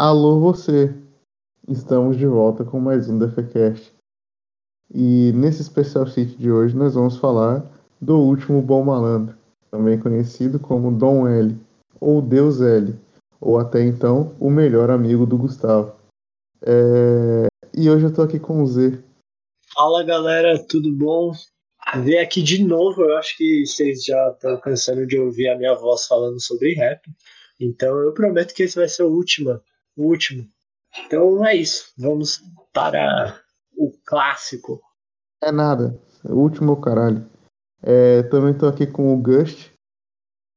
Alô você! Estamos de volta com mais um Defecast. E nesse especial sheet de hoje nós vamos falar do último Bom Malandro, também conhecido como Dom L, ou Deus L, ou até então o melhor amigo do Gustavo. É... E hoje eu tô aqui com o Z. Fala galera, tudo bom? Ver aqui de novo, eu acho que vocês já estão cansando de ouvir a minha voz falando sobre rap. Então eu prometo que esse vai ser o último. O último. Então é isso. Vamos para o clássico. É nada, o último é caralho. É, também tô aqui com o Gust.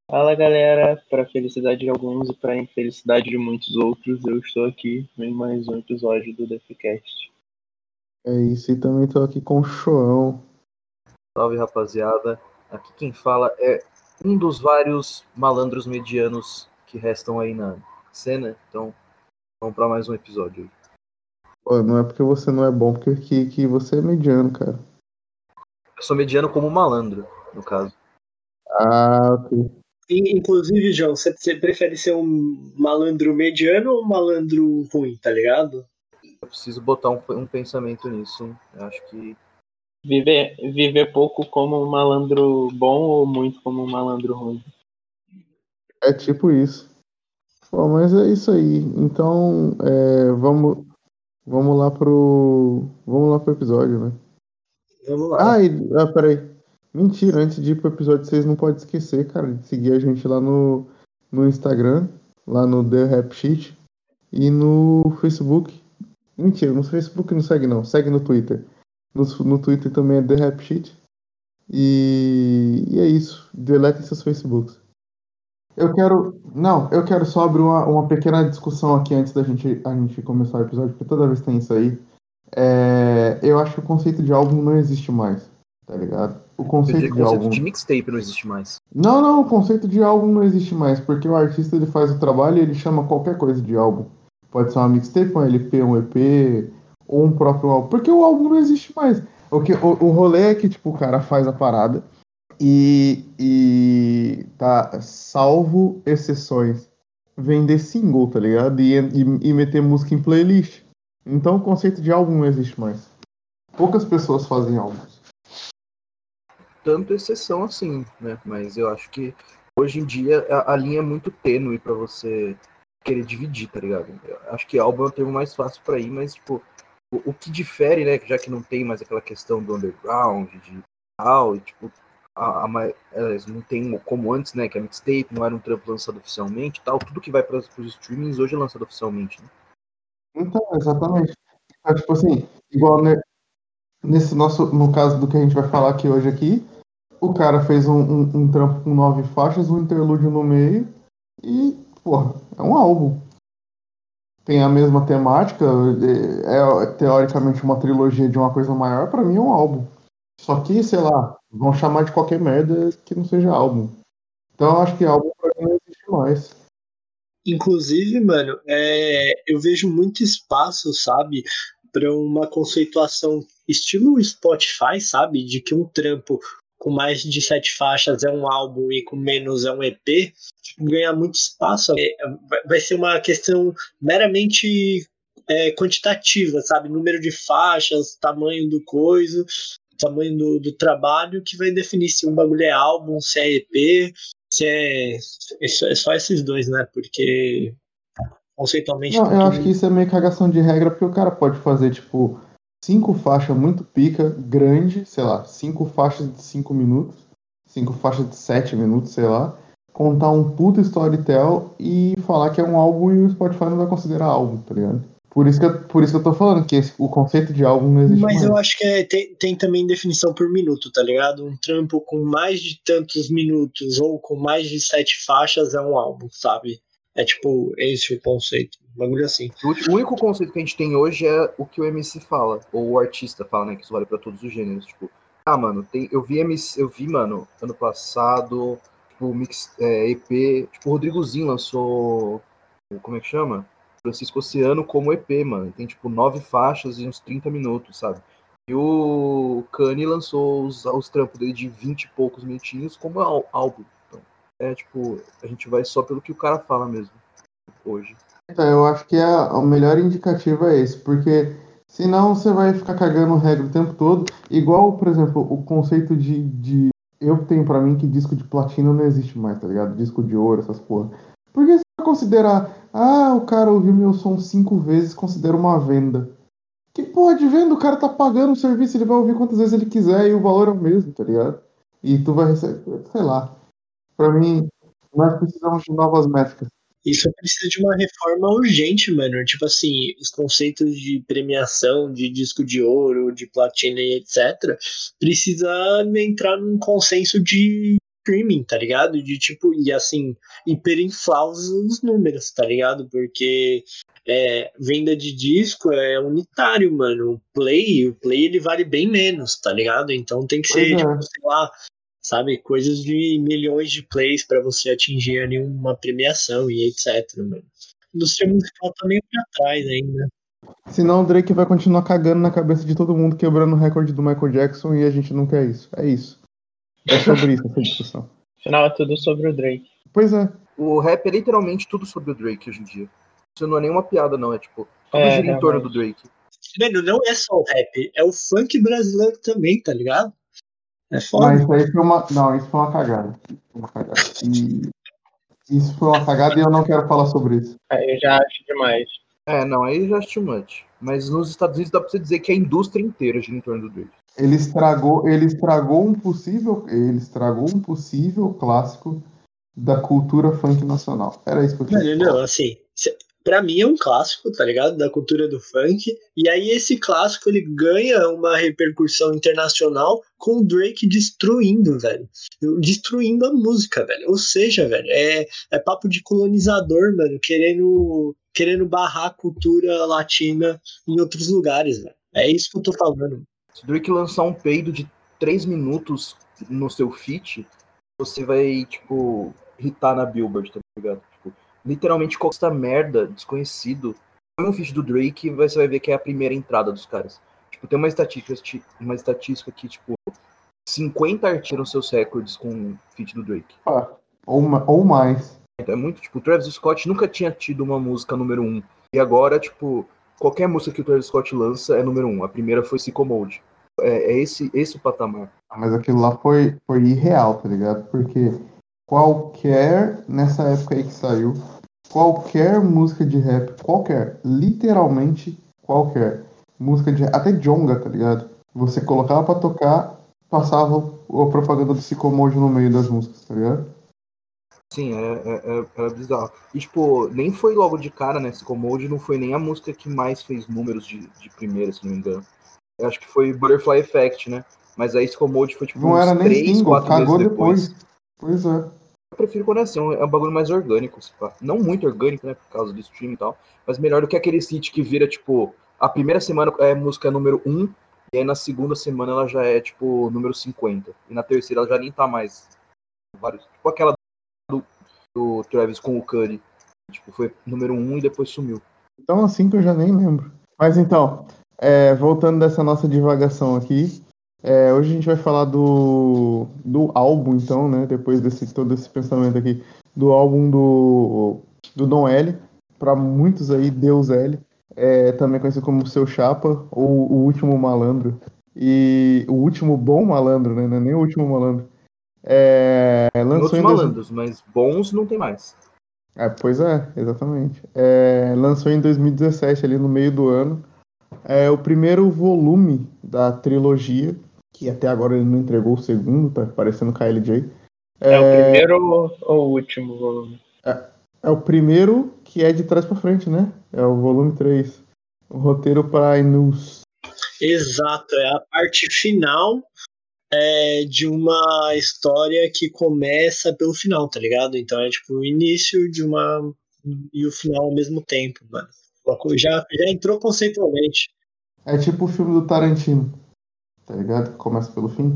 Fala galera, para felicidade de alguns e para infelicidade de muitos outros, eu estou aqui em mais um episódio do Defcast. É isso, e também tô aqui com o Choão. Salve rapaziada, aqui quem fala é um dos vários malandros medianos que restam aí na cena, então vamos para mais um episódio. Pô, não é porque você não é bom, porque que, que você é mediano, cara. Eu sou mediano como malandro, no caso. Ah, ok. E, inclusive, João, você, você prefere ser um malandro mediano ou um malandro ruim, tá ligado? Eu preciso botar um, um pensamento nisso, hein? Eu acho que Viver, viver pouco como um malandro bom ou muito como um malandro ruim? É tipo isso. Bom, mas é isso aí. Então, é, vamos, vamos lá pro, vamos lá pro episódio, né? Vamos lá. Ah, e, ah, peraí. Mentira, antes de ir pro episódio, vocês não podem esquecer, cara, de seguir a gente lá no, no Instagram, lá no The Rap Sheet e no Facebook. Mentira, no Facebook não segue não, segue no Twitter. No, no Twitter também é The Rap Sheet. E, e é isso. Deletem seus Facebooks. Eu quero. Não, eu quero só abrir uma, uma pequena discussão aqui antes da gente, a gente começar o episódio, porque toda vez tem isso aí. É, eu acho que o conceito de álbum não existe mais, tá ligado? O conceito de o conceito álbum. de mixtape não existe mais. Não, não, o conceito de álbum não existe mais, porque o artista ele faz o trabalho e ele chama qualquer coisa de álbum. Pode ser uma mixtape, um LP, um EP, ou um próprio álbum. Porque o álbum não existe mais. O, que, o, o rolê é que, tipo, o cara faz a parada e, e tá, salvo exceções, vender single, tá ligado? E, e, e meter música em playlist. Então o conceito de álbum não existe mais. Poucas pessoas fazem álbuns. Tanto exceção assim, né? Mas eu acho que hoje em dia a, a linha é muito tênue pra você querer dividir, tá ligado? Eu acho que álbum é o termo mais fácil pra ir, mas, tipo, o, o que difere, né? Já que não tem mais aquela questão do underground, de tal, e tipo, a, a, elas não tem como antes, né? Que a mixtape não era um trampo lançado oficialmente tal. Tudo que vai para os streamings hoje é lançado oficialmente, né? Então, exatamente. É, tipo assim, igual ne- nesse nosso, no caso do que a gente vai falar aqui hoje aqui, o cara fez um, um, um trampo com nove faixas, um interlúdio no meio e, porra, é um álbum. Tem a mesma temática, é, é teoricamente uma trilogia de uma coisa maior, pra mim é um álbum. Só que, sei lá, vão chamar de qualquer merda que não seja álbum. Então eu acho que álbum pra mim não existe mais. Inclusive, mano, é, eu vejo muito espaço, sabe, para uma conceituação estilo Spotify, sabe, de que um trampo com mais de sete faixas é um álbum e com menos é um EP, tipo, ganha muito espaço. É, vai- vai ser uma questão meramente é, quantitativa, sabe, número de faixas, tamanho do coisa, tamanho do, do trabalho que vai definir se um bagulho é álbum, se é EP, se é, é só- é só esses dois, né? Porque conceitualmente. Não, tá eu tudo- acho que isso é meio cagação de regra, porque o cara pode fazer, tipo, cinco faixas muito pica, grande, sei lá, cinco faixas de cinco minutos, cinco faixas de sete minutos, sei lá, contar um puta storytell e falar que é um álbum e o Spotify não vai considerar álbum, tá ligado? Por isso que eu, por isso que eu tô falando que esse- o conceito de álbum não existe Mas mais. eu acho que é- tem, tem também definição por minuto, tá ligado? Um trampo com mais de tantos minutos ou com mais de sete faixas é um álbum, sabe? É tipo, esse o conceito. Um bagulho assim. O único conceito que a gente tem hoje é o que o MC fala, ou o artista fala, né? Que isso vale pra todos os gêneros. Tipo, ah, mano, tem, eu vi MC, eu vi, mano, ano passado, tipo, mix, é, EP, tipo, o Rodrigozinho lançou. o- Como é que chama? Francisco Oceano como EP, mano. Tem tipo nove faixas e uns 30 minutos, sabe? E o Kanye lançou os, os trampos dele de 20 e poucos minutinhos como ál- álbum. Então, é tipo, a gente vai só pelo que o cara fala mesmo, hoje. Então, eu acho que é, o melhor indicativo é esse, porque senão você vai ficar cagando regra o tempo todo. Igual, por exemplo, o conceito de. de eu tenho pra mim que disco de platina não existe mais, tá ligado? Disco de ouro, essas porra. Porque você vai considerar, ah, o cara ouviu meu som cinco vezes, considera uma venda. Que porra de venda? O cara tá pagando o serviço, ele vai ouvir quantas vezes ele quiser e o valor é o mesmo, tá ligado? E tu vai receber, sei lá. Pra mim, nós precisamos de novas métricas. Isso precisa de uma reforma urgente, mano. Tipo assim, os conceitos de premiação, de disco de ouro, de platina e etc. Precisa entrar num consenso de streaming, tá ligado? De tipo, e assim, hiperinflar os números, tá ligado? Porque é, venda de disco é unitário, mano. O play, o play ele vale bem menos, tá ligado? Então tem que ser, é. tipo, sei lá, sabe, coisas de milhões de plays pra você atingir ali uma premiação e etc, mano. A indústria musical tá meio pra trás ainda. Senão o Drake vai continuar cagando na cabeça de todo mundo, quebrando o recorde do Michael Jackson e a gente não quer isso. É isso. É sobre isso essa discussão. Afinal, é tudo sobre o Drake. Pois é. O rap é literalmente tudo sobre o Drake hoje em dia. Isso não é nenhuma piada, não. É tipo, tudo É, gira em torno do. Drake. Mano, não é só o rap, é o funk brasileiro também, tá ligado? É Mas foda. isso aí foi uma. Não, isso foi uma cagada. Foi uma cagada. E isso foi uma cagada e eu não quero falar sobre isso. É, Eu já acho demais. É, não, aí já acho too much. Mas nos Estados Unidos dá pra você dizer que a indústria inteira gira em torno do Drake. Ele estragou, ele estragou um possível, ele estragou um possível clássico da cultura funk nacional. Era isso que eu tinha. Não, assim, pra mim é um clássico, tá ligado? Da cultura do funk. E aí esse clássico ele ganha uma repercussão internacional com o Drake destruindo, velho. Destruindo a música, velho. Ou seja, velho, é, é papo de colonizador, mano, querendo, querendo barrar a cultura latina em outros lugares, velho. É isso que eu tô falando. Se o Drake lançar um peido de 3 minutos no seu feat, você vai, tipo, hitar na Billboard, tá ligado? Tipo, literalmente qualquer merda, desconhecido, põe um feat do Drake e você vai ver que é a primeira entrada dos caras. Tipo, tem uma estatística, ti- uma estatística que, tipo, 50 artistas seus recordes com o feat do Drake. Ah, ou, ou mais. Então é muito, tipo, o Travis Scott nunca tinha tido uma música número um. E agora, tipo, qualquer música que o Travis Scott lança é número um. A primeira foi Psycho Mode. É, é esse, esse o patamar. Mas aquilo lá foi, foi irreal, tá ligado? Porque qualquer, nessa época aí que saiu, qualquer música de rap, qualquer, literalmente qualquer música de até Jonga, tá ligado? Você colocava pra tocar, passava a propaganda do Psychomode no meio das músicas, tá ligado? Sim, é, é, é, é bizarro. E, tipo, nem foi logo de cara, né? Psycho Mode não foi nem a música que mais fez números de, de primeira, se não me engano. Eu acho que foi Butterfly Effect, né? Mas aí Psycho Mode foi, tipo, Não uns era nem 3, single, 4 cagou meses depois. depois. Pois é. Eu prefiro quando é assim, é um bagulho mais orgânico, pá. Não muito orgânico, né, por causa do stream e tal, mas melhor do que aquele sítio que vira, tipo, a primeira semana é música número 1, e aí na segunda semana ela já é, tipo, número 50. E na terceira ela já nem tá mais. Vários, tipo aquela do, Travis com o Curry. Tipo, foi número 1 e depois sumiu. Então assim que eu já nem lembro. Mas então, é, voltando dessa nossa divagação aqui, é, hoje a gente vai falar do, do álbum, então, né? Depois desse todo esse pensamento aqui, do álbum do, do Dom L, para muitos aí, Deus L, é, também conhecido como Seu Chapa, ou O Último Malandro. E o último bom malandro, né? Não é nem o último malandro. É, lançou outros em dois- malandros, mas bons não tem mais. é, pois é, exatamente. É, lançou em 2017, ali no meio do ano. É o primeiro volume da trilogia, que até agora ele não entregou o segundo, tá parecendo KLJ. É, o primeiro ou ou o último volume? É o primeiro que é de trás pra frente, né? É o volume 3. O roteiro para Inus. Exato, é a parte final é, de uma história que começa pelo final, tá ligado? Então é tipo o início de uma e o final ao mesmo tempo, mano. Já, já entrou conceitualmente. É tipo o filme do Tarantino, tá ligado? Que começa pelo fim.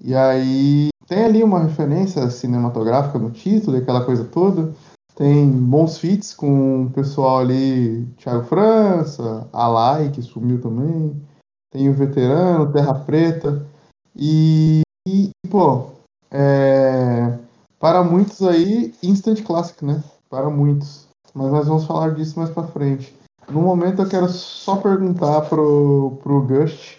E aí tem ali uma referência cinematográfica no título, aquela coisa toda. Tem bons feats com o pessoal ali, Thiago França, Alai, que sumiu também. Tem o Veterano, Terra Preta. E, e pô, é, para muitos aí, instant classic, né? Para muitos. Mas nós vamos falar disso mais pra frente. No momento eu quero só perguntar pro, pro Gust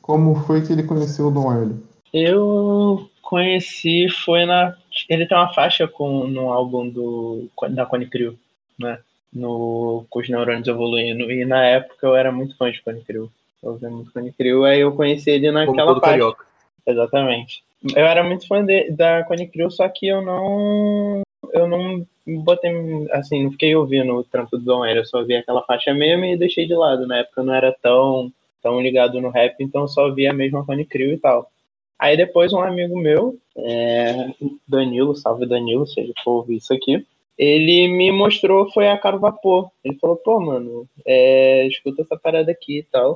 como foi que ele conheceu o Dom Hélio. Eu conheci, foi na. Ele tem uma faixa com, no álbum do, da Cone Crew, né? No, com os neurônios evoluindo. E na época eu era muito fã de Cone Crew. Muito Cone Crew, aí eu conheci ele naquela faixa. Carioca. Exatamente. Eu era muito fã de, da Cone Crew, só que eu não. Eu não botei. Assim, não fiquei ouvindo o trampo do Dom Hélio, eu só vi aquela faixa mesmo e deixei de lado. Na época eu não era tão, tão ligado no rap, então só via mesmo a Cone Crew e tal. Aí depois um amigo meu, é, Danilo, salve Danilo, se ele for ouvir isso aqui, ele me mostrou, foi a Caro Vapor. Ele falou, pô, mano, é, escuta essa parada aqui e tal.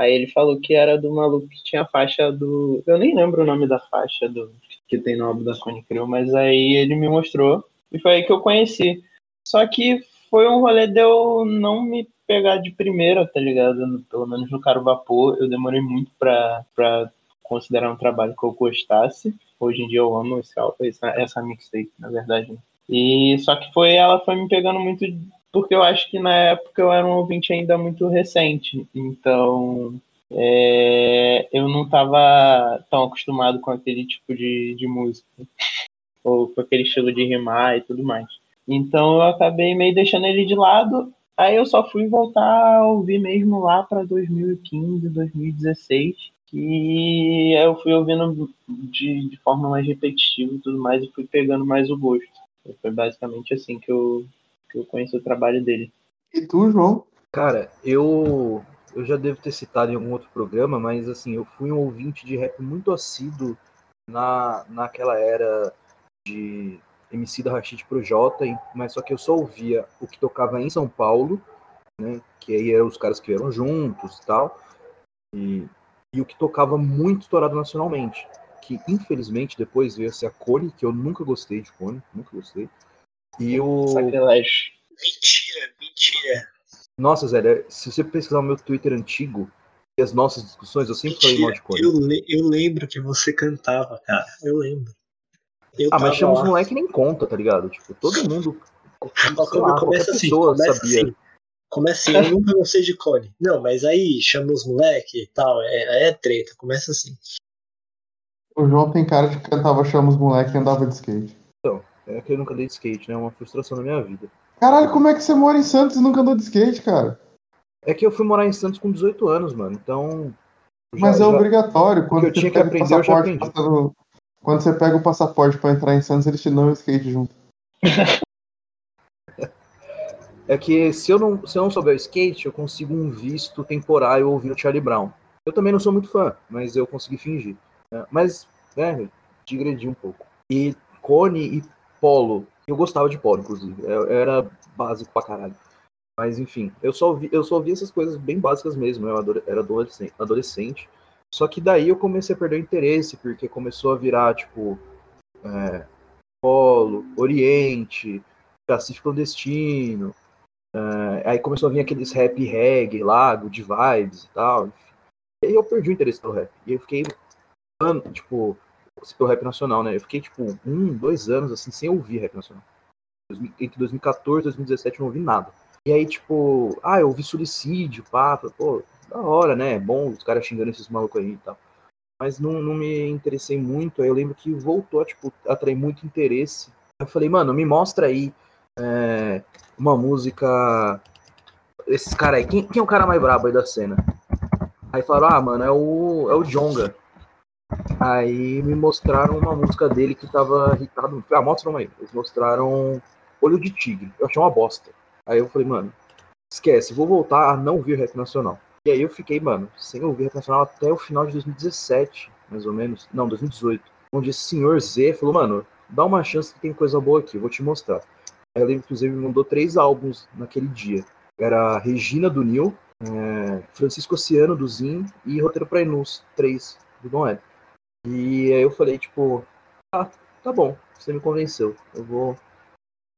Aí ele falou que era do maluco que tinha a faixa do. Eu nem lembro o nome da faixa do que tem no álbum da Sony Crew, mas aí ele me mostrou e foi aí que eu conheci. Só que foi um rolê de eu não me pegar de primeira, tá ligado? Pelo menos no Caro Vapor, eu demorei muito pra, pra considerar um trabalho que eu gostasse. Hoje em dia eu amo esse, essa, essa mixtape, na verdade. E só que foi ela foi me pegando muito porque eu acho que na época eu era um ouvinte ainda muito recente, então é, eu não estava tão acostumado com aquele tipo de, de música, ou com aquele estilo de rimar e tudo mais. Então eu acabei meio deixando ele de lado, aí eu só fui voltar a ouvir mesmo lá para 2015, 2016, que eu fui ouvindo de, de forma mais repetitiva e tudo mais, e fui pegando mais o gosto. Foi basicamente assim que eu, que eu conheço o trabalho dele. E tu, João? Cara, eu eu já devo ter citado em algum outro programa, mas assim, eu fui um ouvinte de rap muito assíduo na, naquela era de MC da Rashid pro Jota, mas só que eu só ouvia o que tocava em São Paulo, né, que aí eram os caras que vieram juntos e tal, e, e o que tocava muito estourado nacionalmente, que infelizmente depois veio a ser a Cone, que eu nunca gostei de Cone, nunca gostei, e o... Sacrilégio. Mentira, mentira. Nossa, Zé, se você pesquisar o meu Twitter antigo e as nossas discussões, eu sempre mentira, falei mal de Cone. Eu, le eu lembro que você cantava, cara. Eu lembro. Eu ah, mas chama os moleque nem conta, tá ligado? Tipo, todo mundo. Lá, começa assim, começa sabia. assim. Começa assim, eu nunca gostei de Cone. Não, mas aí chama os moleque e tal, é, é treta, começa assim. O João tem cara de que cantava chama os moleque e andava de skate. É que eu nunca dei de skate, né? É uma frustração da minha vida. Caralho, como é que você mora em Santos e nunca andou de skate, cara? É que eu fui morar em Santos com 18 anos, mano. Então. Mas é já... obrigatório. Quando eu tinha que aprender, eu já aprendi. Passando... Quando você pega o passaporte para entrar em Santos, eles te dão um skate junto. é que se eu não, se eu não souber o skate, eu consigo um visto temporário ouvindo Charlie Brown. Eu também não sou muito fã, mas eu consegui fingir. Né? Mas, né, digredi um pouco. E Cone e Polo. Eu gostava de Polo, inclusive. Eu, eu era básico pra caralho. Mas enfim, eu só vi, eu só vi essas coisas bem básicas mesmo. Eu era adolescente, adolescente. Só que daí eu comecei a perder o interesse, porque começou a virar, tipo, é, Polo, Oriente, Pacífico Clandestino. É, aí começou a vir aqueles rap reggae lá, de vibes e tal. E aí eu perdi o interesse pelo rap. E eu fiquei, tipo, pelo rap nacional, né? Eu fiquei, tipo, um, dois anos, assim, sem ouvir rap nacional. Entre 2014 e 2017 eu não ouvi nada. E aí, tipo, ah, eu ouvi suicídio, pá, pô, da hora, né? É bom os caras xingando esses malucos aí e tal. Mas não, não me interessei muito. Aí eu lembro que voltou tipo, atrair muito interesse. Eu falei, mano, me mostra aí é, uma música. Esses caras aí, quem, quem é o cara mais brabo aí da cena? Aí falaram, ah, mano, é o, é o Jonga. Aí me mostraram uma música dele que tava irritado. Ah, mostra uma aí. Eles mostraram Olho de Tigre. Eu achei uma bosta. Aí eu falei, mano, esquece, vou voltar a não ouvir rap nacional. E aí eu fiquei, mano, sem ouvir rap nacional até o final de 2017, mais ou menos. Não, 2018. Onde esse senhor Z falou, mano, dá uma chance que tem coisa boa aqui, eu vou te mostrar. Lembro, inclusive, me mandou três álbuns naquele dia. Era Regina do Nil, é, Francisco Oceano do Zin e Roteiro pra Inus, três do Dom L. E aí eu falei, tipo, ah, tá bom, você me convenceu. Eu vou.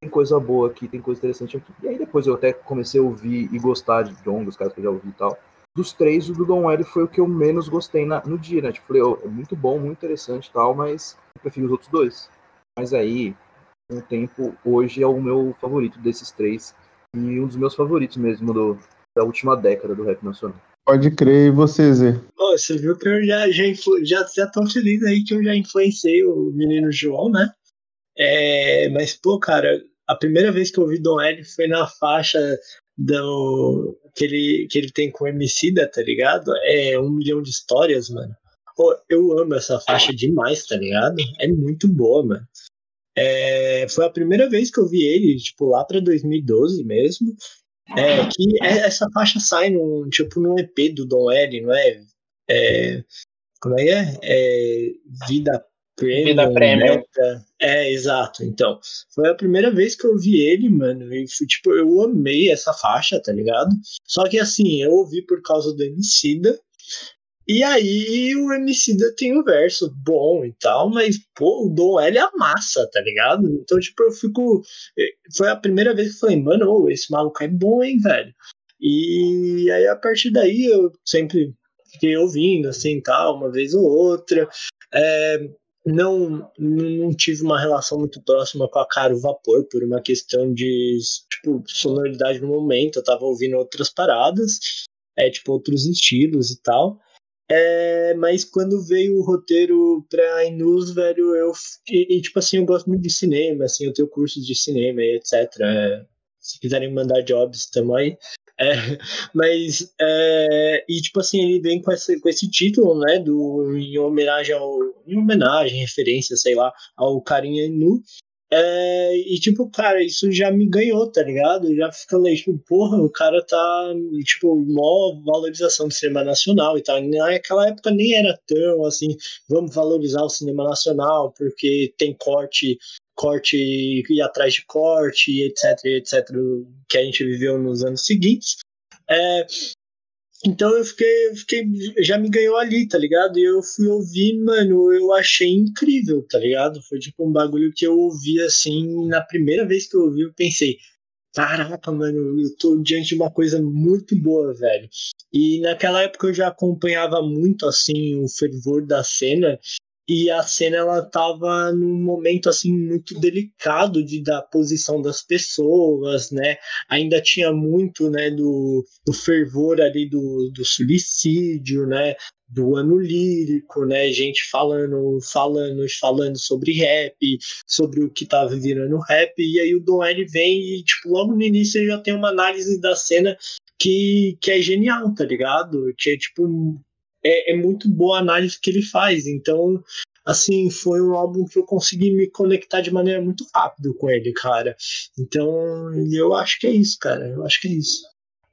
Tem coisa boa aqui, tem coisa interessante aqui. E aí depois eu até comecei a ouvir e gostar de John, dos caras que eu já ouvi e tal. Dos três, o do Don foi o que eu menos gostei na, no dia, né? Tipo, falei, oh, é muito bom, muito interessante e tal, mas eu prefiro os outros dois. Mas aí, o tempo, hoje é o meu favorito desses três. E um dos meus favoritos mesmo do, da última década do rap nacional. Pode crer, e você, Zé? Pô, você viu que eu já, já, já, já tô feliz aí que eu já influenciei o menino João, né? É, mas, pô, cara, a primeira vez que eu ouvi Dom L foi na faixa do, que, ele, que ele tem com o Emicida, tá ligado? É um milhão de histórias, mano. Pô, eu amo essa faixa demais, tá ligado? É muito boa, mano. É, foi a primeira vez que eu vi ele, tipo, lá pra 2012 mesmo. É, que essa faixa sai num, tipo, num EP do Dom L, não é? é como é que é? é Vida Premium. Vida Premium. É, exato. Então, foi a primeira vez que eu vi ele, mano. E, tipo, eu amei essa faixa, tá ligado? Só que assim, eu ouvi por causa do Emicida. E aí o Emicida tem um verso bom e tal, mas, pô, o Dom L amassa, tá ligado? Então, tipo, eu fico. Eh, foi a primeira vez que eu falei, mano, oh, esse maluco é bom, hein, velho? E aí, a partir daí, eu sempre fiquei ouvindo, assim, tal, uma vez ou outra. É, não, não tive uma relação muito próxima com a Caro Vapor por uma questão de tipo, sonoridade no momento. Eu tava ouvindo outras paradas, é, tipo, outros estilos e tal. É, mas quando veio o roteiro pra Inus, velho, eu. E, e, tipo assim, eu gosto muito de cinema, assim, eu tenho cursos de cinema e etc. É, se quiserem mandar jobs, tamo aí. É, mas, é, e tipo assim, ele vem com esse, com esse título, né, do, em homenagem ao, em homenagem, referência, sei lá, ao Carinha Nu, é, e tipo, cara, isso já me ganhou, tá ligado? Já fica ali, tipo, porra, o cara tá, tipo, mó valorização do cinema nacional e tal. Naquela época nem era tão assim, vamos valorizar o cinema nacional, porque tem corte corte e atrás de corte, etc, etc, que a gente viveu nos anos seguintes. É, então eu fiquei, fiquei, já me ganhou ali, tá ligado? E eu fui ouvir, mano, eu achei incrível, tá ligado? Foi tipo um bagulho que eu ouvi assim, na primeira vez que eu ouvi, eu pensei, caraca, mano, eu tô diante de uma coisa muito boa, velho. E naquela época eu já acompanhava muito assim o fervor da cena e a cena ela tava num momento assim muito delicado de da posição das pessoas, né? Ainda tinha muito, né, do, do fervor ali do, do suicídio, né? Do ano lírico, né? Gente falando, falando, falando sobre rap, sobre o que tava virando rap, e aí o Don vem e, tipo, logo no início ele já tem uma análise da cena que, que é genial, tá ligado? Que é tipo é, é muito boa a análise que ele faz. Então, assim, foi um álbum que eu consegui me conectar de maneira muito rápida com ele, cara. Então, eu acho que é isso, cara. Eu acho que é isso.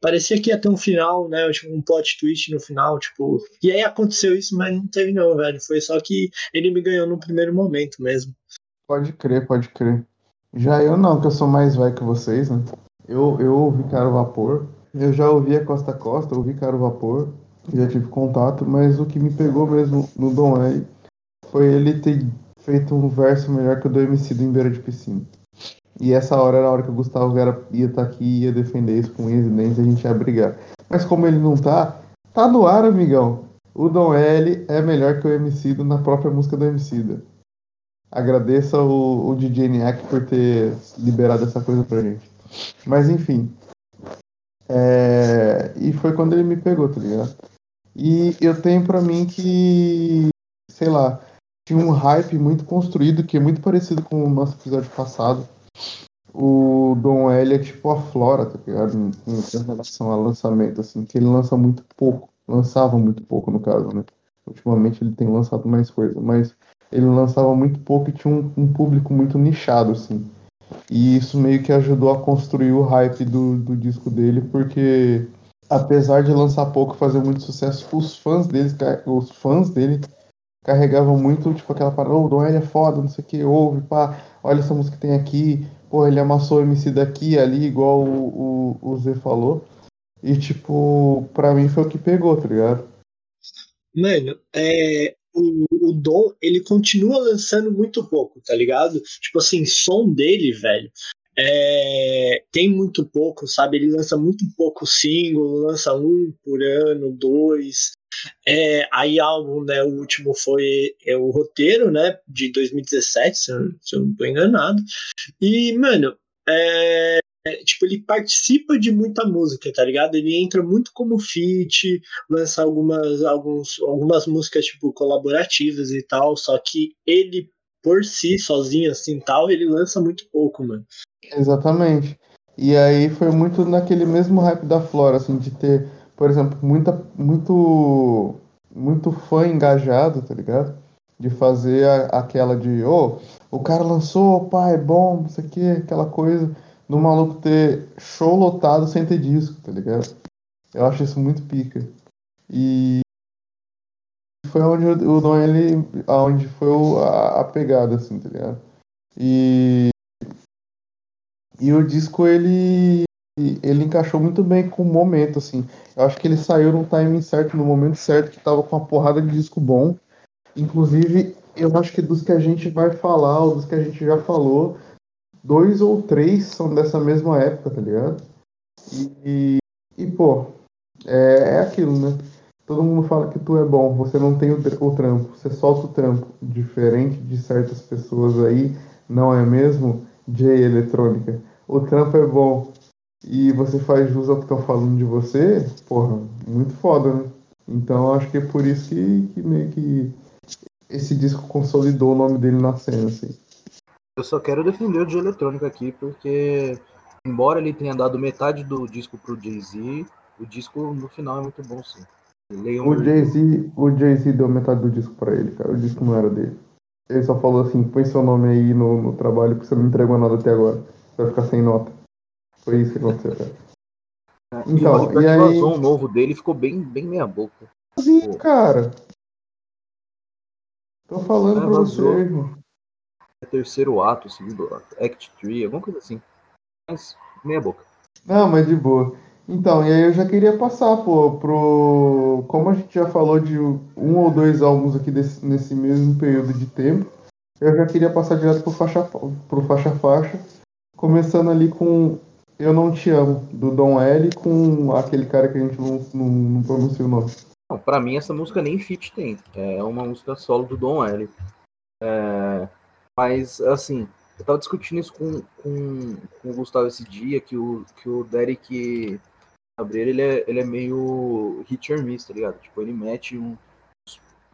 Parecia que ia ter um final, né? Tipo, um plot twist no final, tipo. E aí aconteceu isso, mas não teve, não, velho. Foi só que ele me ganhou no primeiro momento mesmo. Pode crer, pode crer. Já eu não, que eu sou mais velho que vocês, né? Eu, eu ouvi Caro Vapor. Eu já ouvi a Costa Costa, ouvi Caro Vapor já tive contato, mas o que me pegou mesmo no Dom L foi ele ter feito um verso melhor que o do MC do Em Beira de Piscina. E essa hora era a hora que o Gustavo Vera ia estar tá aqui e ia defender isso com unhas e dentes a gente ia brigar. Mas como ele não tá, tá no ar, amigão. O Dom L é melhor que o MC na própria música do MC. Agradeça o, o DJ Niak por ter liberado essa coisa pra gente. Mas enfim. É... E foi quando ele me pegou, tá ligado? E eu tenho para mim que, sei lá, tinha um hype muito construído que é muito parecido com o nosso episódio passado. O Dom L é tipo a Flora, tá ligado? Em, em relação ao lançamento, assim, que ele lança muito pouco. Lançava muito pouco, no caso, né? Ultimamente ele tem lançado mais coisa, mas ele lançava muito pouco e tinha um, um público muito nichado, assim. E isso meio que ajudou a construir o hype do, do disco dele, porque apesar de lançar pouco fazer muito sucesso, os fãs dele, os fãs dele carregavam muito, tipo, aquela parada, oh, o Don L é foda, não sei o que, ouve, pá, olha essa música que tem aqui, pô, ele amassou o MC daqui ali, igual o, o, o Z falou. E, tipo, pra mim foi o que pegou, tá ligado? Mano, é, o, o Dom, ele continua lançando muito pouco, tá ligado? Tipo assim, som dele, velho, é, tem muito pouco, sabe? Ele lança muito pouco single, lança um por ano, dois. É, aí álbum, né, o último foi é, o roteiro, né, de 2017, se eu, se eu não tô enganado. E, mano, é, tipo, ele participa de muita música, tá ligado? Ele entra muito como feat, lança algumas, alguns, algumas músicas, tipo, colaborativas e tal, só que ele, por si, sozinho, assim, tal, ele lança muito pouco, mano. Exatamente. E aí foi muito naquele mesmo hype da Flora, assim, de ter, por exemplo, muita, muito, muito fã engajado, tá ligado? De fazer a, aquela de, ô, oh, o cara lançou, pai, bom, não sei o que, aquela coisa do maluco ter show lotado sem ter disco, tá ligado? Eu acho isso muito pica. E foi onde o Dom ele. onde foi a, a pegada, assim, tá ligado? E. E o disco ele. Ele encaixou muito bem com o momento, assim. Eu acho que ele saiu no timing certo, no momento certo, que tava com uma porrada de disco bom. Inclusive, eu acho que dos que a gente vai falar, ou dos que a gente já falou, dois ou três são dessa mesma época, tá ligado? E, e pô, é, é aquilo, né? Todo mundo fala que tu é bom, você não tem o, o trampo, você solta o trampo. Diferente de certas pessoas aí, não é mesmo? J eletrônica. O trampo é bom e você faz jus ao que estão falando de você, porra, muito foda, né? Então acho que é por isso que, que meio que esse disco consolidou o nome dele na cena, assim. Eu só quero defender o de eletrônica aqui, porque embora ele tenha dado metade do disco pro Jay-Z, o disco no final é muito bom, sim. O Jay-Z o Jay deu metade do disco para ele, cara. O disco não era dele. Ele só falou assim, põe seu nome aí no, no trabalho, porque você não entregou nada até agora. Você vai ficar sem nota. Foi isso que aconteceu, cara. É, então, e, e aí... um novo dele ficou bem, bem meia boca. Sim, Pô. cara. Tô falando é, pra você, irmão terceiro ato, segundo ato, Act 3, alguma coisa assim. Mas meia boca. Não, mas de boa. Então, e aí eu já queria passar, pô, pro. Como a gente já falou de um ou dois álbuns aqui desse, nesse mesmo período de tempo, eu já queria passar direto pro faixa, pro faixa faixa, começando ali com Eu Não Te Amo, do Dom L, com aquele cara que a gente não, não, não pronuncia o nome. Pra mim essa música nem fit tem. É uma música solo do Dom L. É... Mas, assim, eu tava discutindo isso com, com, com o Gustavo esse dia, que o, que o Derek Gabriel, ele é, ele é meio hit or miss, tá ligado? Tipo, ele mete um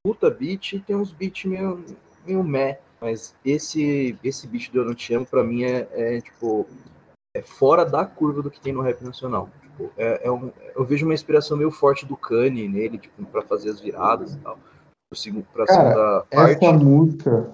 puta beat e tem uns beats meio, meio meh. Mas esse, esse beat do Eu Não Te Amo, pra mim, é, é tipo, é fora da curva do que tem no rap nacional. Tipo, é, é um, eu vejo uma inspiração meio forte do Kanye nele, tipo, pra fazer as viradas e tal. Pra Cara, parte. Essa música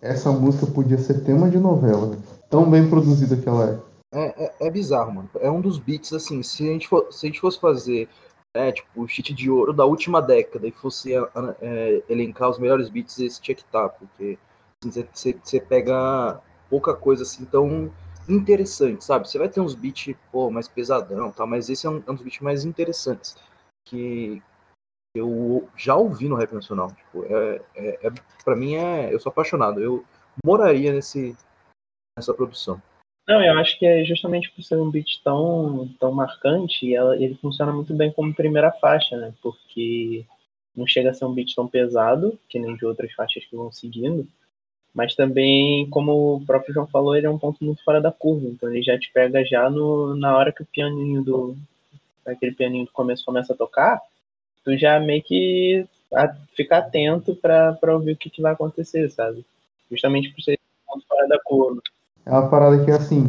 essa música podia ser tema de novela? Tão bem produzida que ela é. É, é. é, bizarro, mano. É um dos beats, assim, se a gente, for, se a gente fosse fazer é, tipo, o cheat de ouro da última década e fosse é, elencar os melhores beats, esse tinha que estar, tá, porque assim, você pega pouca coisa assim tão interessante, sabe? Você vai ter uns beats, pô, mais pesadão, tá? mas esse é um, é um dos beats mais interessantes que, eu já ouvi no rap nacional. Tipo, é, é, é, pra mim, é, eu sou apaixonado. Eu moraria nesse, nessa produção. Não, eu acho que é justamente por ser um beat tão, tão marcante, ela, ele funciona muito bem como primeira faixa, né? Porque não chega a ser um beat tão pesado, que nem de outras faixas que vão seguindo, mas também, como o próprio João falou, ele é um ponto muito fora da curva, então ele já te pega já no, na hora que o pianinho do. aquele pianinho do começo começa a tocar, tu já meio que ficar atento para ouvir o que, que vai acontecer, sabe? Justamente por ser fora da curva. É uma parada que, assim,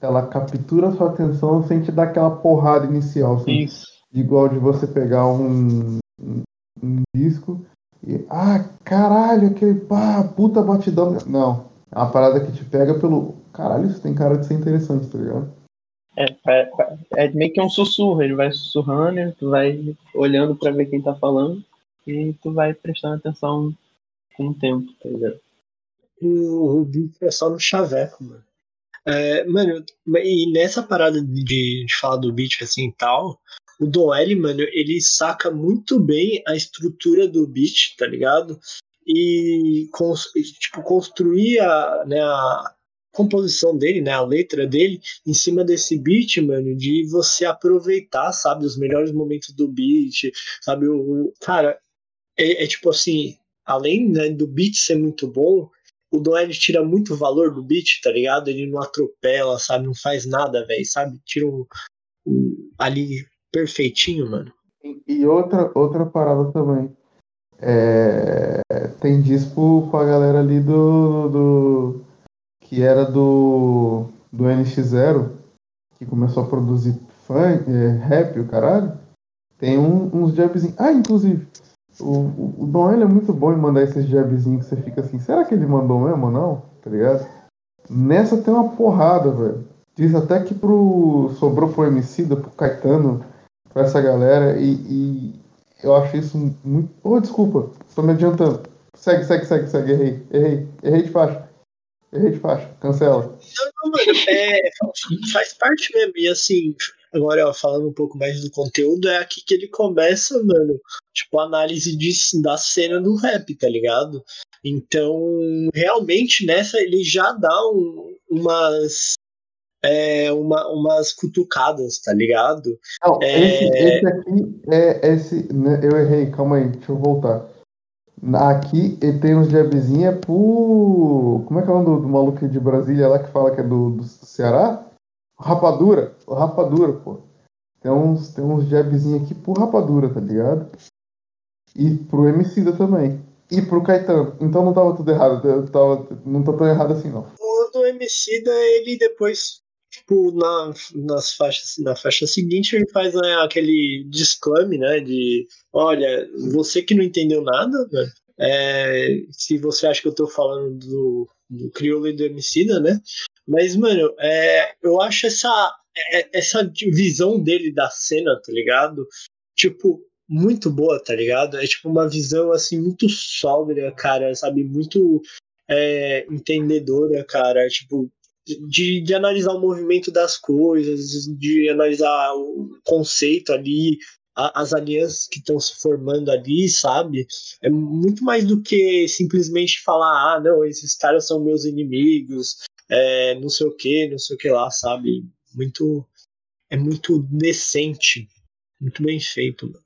ela captura a sua atenção sem te dar aquela porrada inicial, assim, Isso. Igual de você pegar um, um, um, disco e, ah, caralho, aquele pá, puta batidão. Não, é uma parada que te pega pelo, caralho, isso tem cara de ser interessante, tá ligado? É, é, é, meio que um sussurro, ele vai sussurrando, tu vai olhando para ver quem tá falando e tu vai prestando atenção com o tempo, tá ligado? O Rubinho é só no chaveco, mano. É, mano, e nessa parada de, de falar do beat assim e tal, o Doel, mano, ele saca muito bem a estrutura do beat, tá ligado? E tipo, construir a, né, a, composição dele, né, a letra dele, em cima desse beat, mano, de você aproveitar, sabe, os melhores momentos do beat, sabe, o cara, é, é, tipo assim, além né, do beat ser muito bom, o Don L tira muito valor do beat, tá ligado? Ele não atropela, sabe, não faz nada, velho, sabe, tira um, um, ali perfeitinho, mano. E, e outra, outra parada também, é, tem disco pra galera ali do, do que era do, do NX0, que começou a produzir funk, é, rap, o caralho, tem um, uns jabzinhos. Ah, inclusive, o, o, ele é muito bom em mandar esses jabzinhos que você fica assim, será que ele mandou mesmo ou não? Tá ligado? Nessa tem uma porrada, velho. Diz até que pro. sobrou pro Emicida, pro Caetano, pra essa galera, e, e eu acho isso muito. Oh, desculpa, tô me adiantando. Segue, segue, segue, segue, errei, errei, errei de faixa. Errei de faixa, cancela. Não, não, mano, é, faz parte mesmo. E assim, agora ó, falando um pouco mais do conteúdo, é aqui que ele começa, mano, tipo, a análise de, da cena do rap, tá ligado? Então, realmente, nessa ele já dá um, umas. É, uma, umas cutucadas, tá ligado? Não, é... esse, esse aqui é esse. Né, eu errei, calma aí, deixa eu voltar. Aqui ele tem uns jabzinhos é pro. Como é que é o nome do, do maluco de Brasília lá que fala que é do, do Ceará? Rapadura. Rapadura, pô. Tem uns, tem uns jabzinhos aqui pro Rapadura, tá ligado? E pro Emicida também. E pro Caetano. Então não tava tudo errado. Eu tava, não tá tão errado assim, não. O do Emicida, ele depois tipo, na, nas faixas, na faixa seguinte ele faz né, aquele disclame, né, de, olha, você que não entendeu nada, né, é, se você acha que eu tô falando do, do e do Emicida, né, mas, mano, é, eu acho essa, é, essa visão dele da cena, tá ligado, tipo, muito boa, tá ligado, é tipo uma visão, assim, muito sóbria, cara, sabe, muito é, entendedora, cara, tipo, de, de analisar o movimento das coisas, de analisar o conceito ali, a, as alianças que estão se formando ali, sabe? É muito mais do que simplesmente falar, ah, não, esses caras são meus inimigos, é, não sei o que, não sei o que lá, sabe? Muito. É muito decente, muito bem feito. Mano.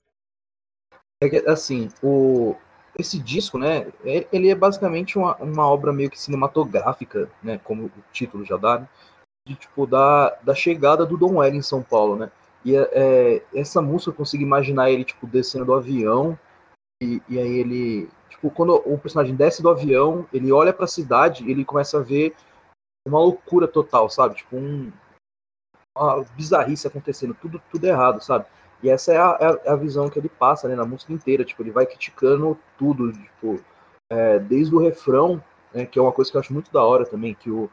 É que, assim, o, esse disco, né, é, ele é basicamente uma, uma obra meio que cinematográfica, né, como o título já dá, né, de, tipo, da, da chegada do Don L em São Paulo, né, e é, é, essa música eu consigo imaginar ele, tipo, descendo do avião, e, e aí ele, tipo, quando o personagem desce do avião, ele olha para a cidade, ele começa a ver uma loucura total, sabe, tipo, um, uma bizarrice acontecendo, tudo, tudo errado, sabe, e essa é a, é a, visão que ele passa né, na música inteira. Tipo, ele vai criticando tudo, tipo, é, desde o refrão, né, que é uma coisa que eu acho muito da hora também, que o,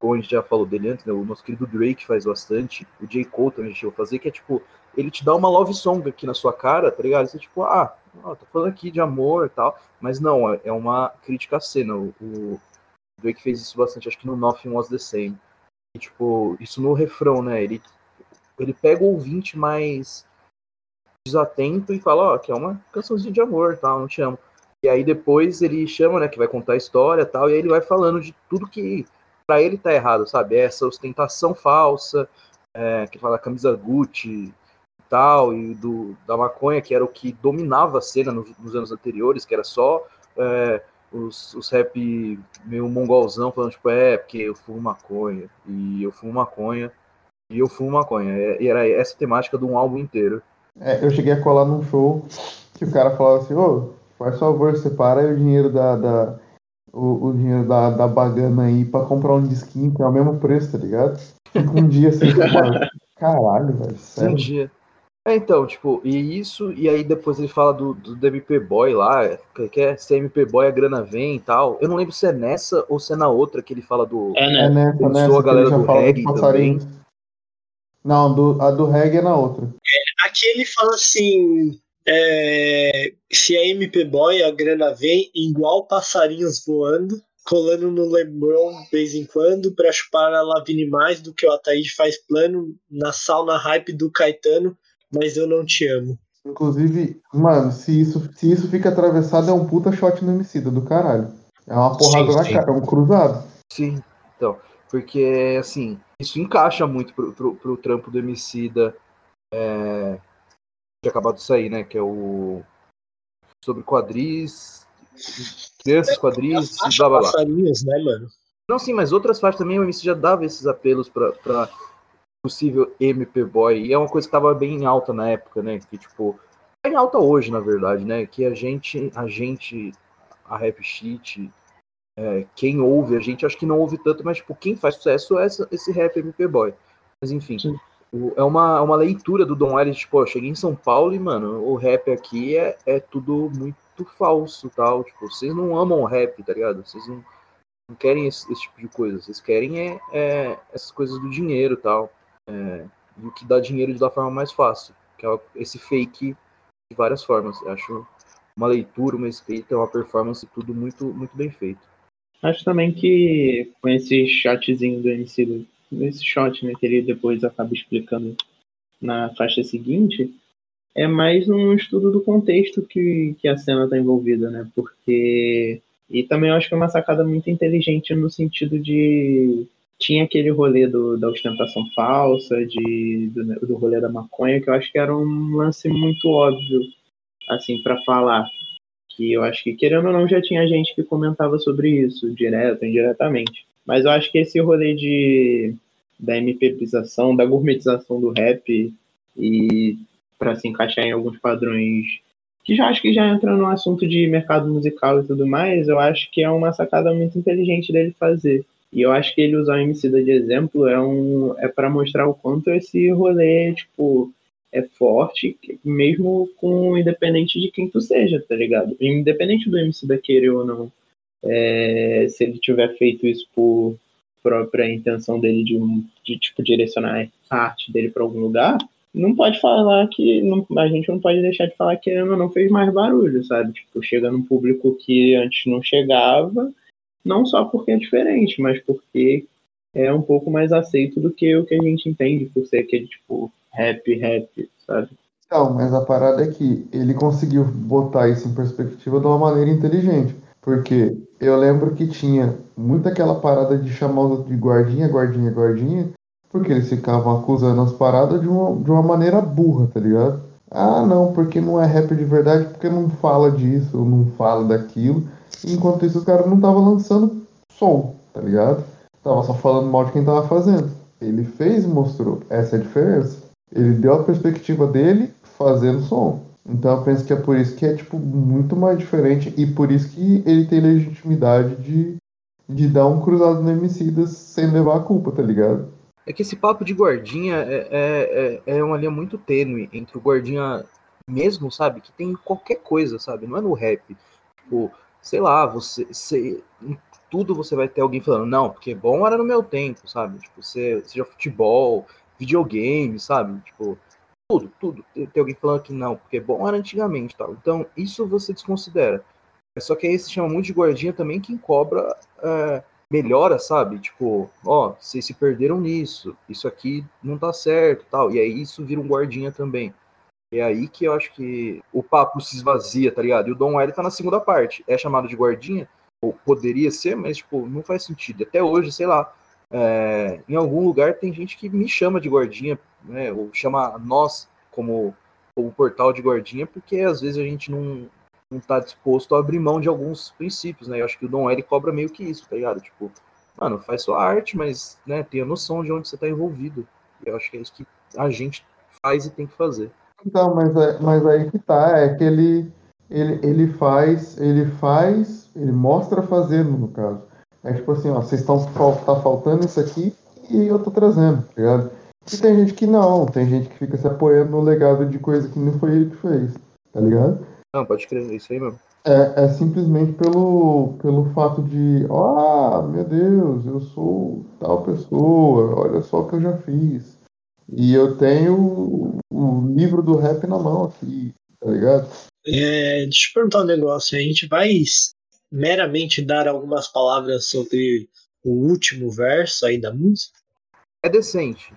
como a gente já falou dele antes, né, o nosso querido Drake faz bastante, o J. Cole também a gente vai fazer, que é tipo, ele te dá uma love song aqui na sua cara, tá ligado? Você tipo, ah, ó, tô falando aqui de amor e tal, mas não, é, é uma crítica à cena. O Drake fez isso bastante, acho que no Nothing Was The Same. E, tipo, isso no refrão, né? Ele ele pega o ouvinte mais desatento e fala, ó, oh, que é uma cançãozinha de amor, tal, não te amo. E aí depois ele chama, né, que vai contar a história, tal, e aí ele vai falando de tudo que para ele tá errado, sabe? Essa ostentação falsa, é, que fala camisa Gucci tal, e do, da maconha, que era o que dominava a cena nos, nos anos anteriores, que era só é, os, os rap meio mongolzão falando, tipo, é, porque eu fumo maconha, e eu fumo maconha, e eu fumo maconha. É, e era essa temática de um álbum inteiro. É, eu cheguei a colar num show que o cara falava assim, ô, faz favor, separa aí o dinheiro da. da o, o, dinheiro da, da bagana aí pra comprar um disquinho que é o mesmo preço, tá ligado? Fica um dia assim, caralho, velho. Um dia. É, então, tipo, e isso, e aí depois ele fala do, do MP Boy lá, que é se é MP Boy a grana vem e tal. Eu não lembro se é nessa ou se é na outra que ele fala do. É, né? É nessa, nessa, a galera do reggae também. Não, do, a do reggae é na outra. É, aqui ele fala assim: é, se é MP Boy, a grana vem igual passarinhos voando, colando no Lebron de vez em quando, pra chupar a Lavine mais do que o Ataíde faz plano na sauna hype do Caetano, mas eu não te amo. Inclusive, mano, se isso, se isso fica atravessado, é um puta shot no homicida do caralho. É uma porrada sim, na cara, é um cruzado. Sim. Então, porque, assim, isso encaixa muito pro, pro, pro trampo do Emicida é, que acabou de sair, né? Que é o sobre quadris, crianças, quadris, blá blá blá. né, mano? Não, sim, mas outras faixas também o MC já dava esses apelos para possível MP Boy. E é uma coisa que tava bem alta na época, né? Que, tipo, é em alta hoje, na verdade, né? Que a gente, a gente, a Rap Sheet, é, quem ouve, a gente acho que não ouve tanto, mas, tipo, quem faz sucesso é essa, esse rap MP Boy. Mas, enfim, o, é uma, uma leitura do Don Ellis, tipo, eu cheguei em São Paulo e, mano, o rap aqui é, é tudo muito falso, tal. Tipo, vocês não amam rap, tá ligado? Vocês não, não querem esse, esse, tipo de coisa. Vocês querem é, é essas coisas do dinheiro, tal. É, e o que dá dinheiro da forma mais fácil, que é esse fake de várias formas. Eu acho uma leitura, uma escrita, uma performance, tudo muito, muito bem feito. Acho também que com esse shotzinho do MC, esse shot né, que ele depois acaba explicando na faixa seguinte, é mais um estudo do contexto que, que a cena está envolvida, né? Porque. E também eu acho que é uma sacada muito inteligente no sentido de. Tinha aquele rolê do, da ostentação falsa, de, do, do rolê da maconha, que eu acho que era um lance muito óbvio, assim, para falar. Que eu acho que, querendo ou não, já tinha gente que comentava sobre isso, direto, indiretamente. Mas eu acho que esse rolê de, da MPização, da gourmetização do rap e para se encaixar em alguns padrões que já acho que já entra no assunto de mercado musical e tudo mais, eu acho que é uma sacada muito inteligente dele fazer. E eu acho que ele usar o MC de exemplo é um é para mostrar o quanto esse rolê, tipo, é forte, mesmo com independente de quem tu seja, tá ligado? Independente do MC da querer ou não. É, se ele tiver feito isso por própria intenção dele de, de tipo direcionar a arte dele para algum lugar, não pode falar que. Não, a gente não pode deixar de falar que ele não fez mais barulho, sabe? Tipo, chega num público que antes não chegava, não só porque é diferente, mas porque é um pouco mais aceito do que o que a gente entende por ser aquele, tipo, rap, rap, sabe? Não, mas a parada é que ele conseguiu botar isso em perspectiva de uma maneira inteligente. Porque eu lembro que tinha muito aquela parada de chamar os de guardinha, guardinha, guardinha, porque eles ficavam acusando as paradas de uma, de uma maneira burra, tá ligado? Ah, não, porque não é rap de verdade, porque não fala disso, não fala daquilo. Enquanto isso, os caras não estavam lançando som, tá ligado? Tava só falando mal de quem tava fazendo. Ele fez e mostrou. Essa é a diferença. Ele deu a perspectiva dele fazendo som. Então eu penso que é por isso que é tipo muito mais diferente e por isso que ele tem legitimidade de, de dar um cruzado no Emicida sem levar a culpa, tá ligado? É que esse papo de guardinha é, é, é, é uma linha muito tênue entre o guardinha mesmo, sabe? Que tem qualquer coisa, sabe? Não é no rap. Tipo, sei lá, você, você tudo você vai ter alguém falando, não, porque bom era no meu tempo, sabe? Tipo, você, seja futebol, videogame, sabe? Tipo, tudo, tudo. Tem, tem alguém falando que não, porque bom era antigamente tal. Então, isso você desconsidera. Só que aí se chama muito de guardinha também quem cobra é, melhora, sabe? Tipo, ó, vocês se perderam nisso, isso aqui não tá certo, tal. E aí isso vira um guardinha também. É aí que eu acho que o papo se esvazia, tá ligado? E o Dom L tá na segunda parte. É chamado de guardinha, ou poderia ser, mas, tipo, não faz sentido. Até hoje, sei lá, é, em algum lugar tem gente que me chama de guardinha, né? Ou chama nós como, como portal de guardinha, porque às vezes a gente não, não tá disposto a abrir mão de alguns princípios, né? Eu acho que o Dom L cobra meio que isso, tá ligado? Tipo, mano, faz sua arte, mas, né, tenha noção de onde você tá envolvido. Eu acho que é isso que a gente faz e tem que fazer. Então, mas, é, mas aí que tá, é que ele, ele, ele faz, ele faz, ele mostra fazendo, no caso. É tipo assim, ó, vocês estão tá faltando isso aqui e eu tô trazendo, tá ligado? E tem gente que não, tem gente que fica se apoiando no legado de coisa que não foi ele que fez, tá ligado? Não, pode crer, é isso aí mesmo. É, é simplesmente pelo, pelo fato de, ah, meu Deus, eu sou tal pessoa, olha só o que eu já fiz. E eu tenho o livro do rap na mão aqui, tá ligado? É, deixa eu perguntar um negócio. A gente vai meramente dar algumas palavras sobre o último verso aí da música? É decente.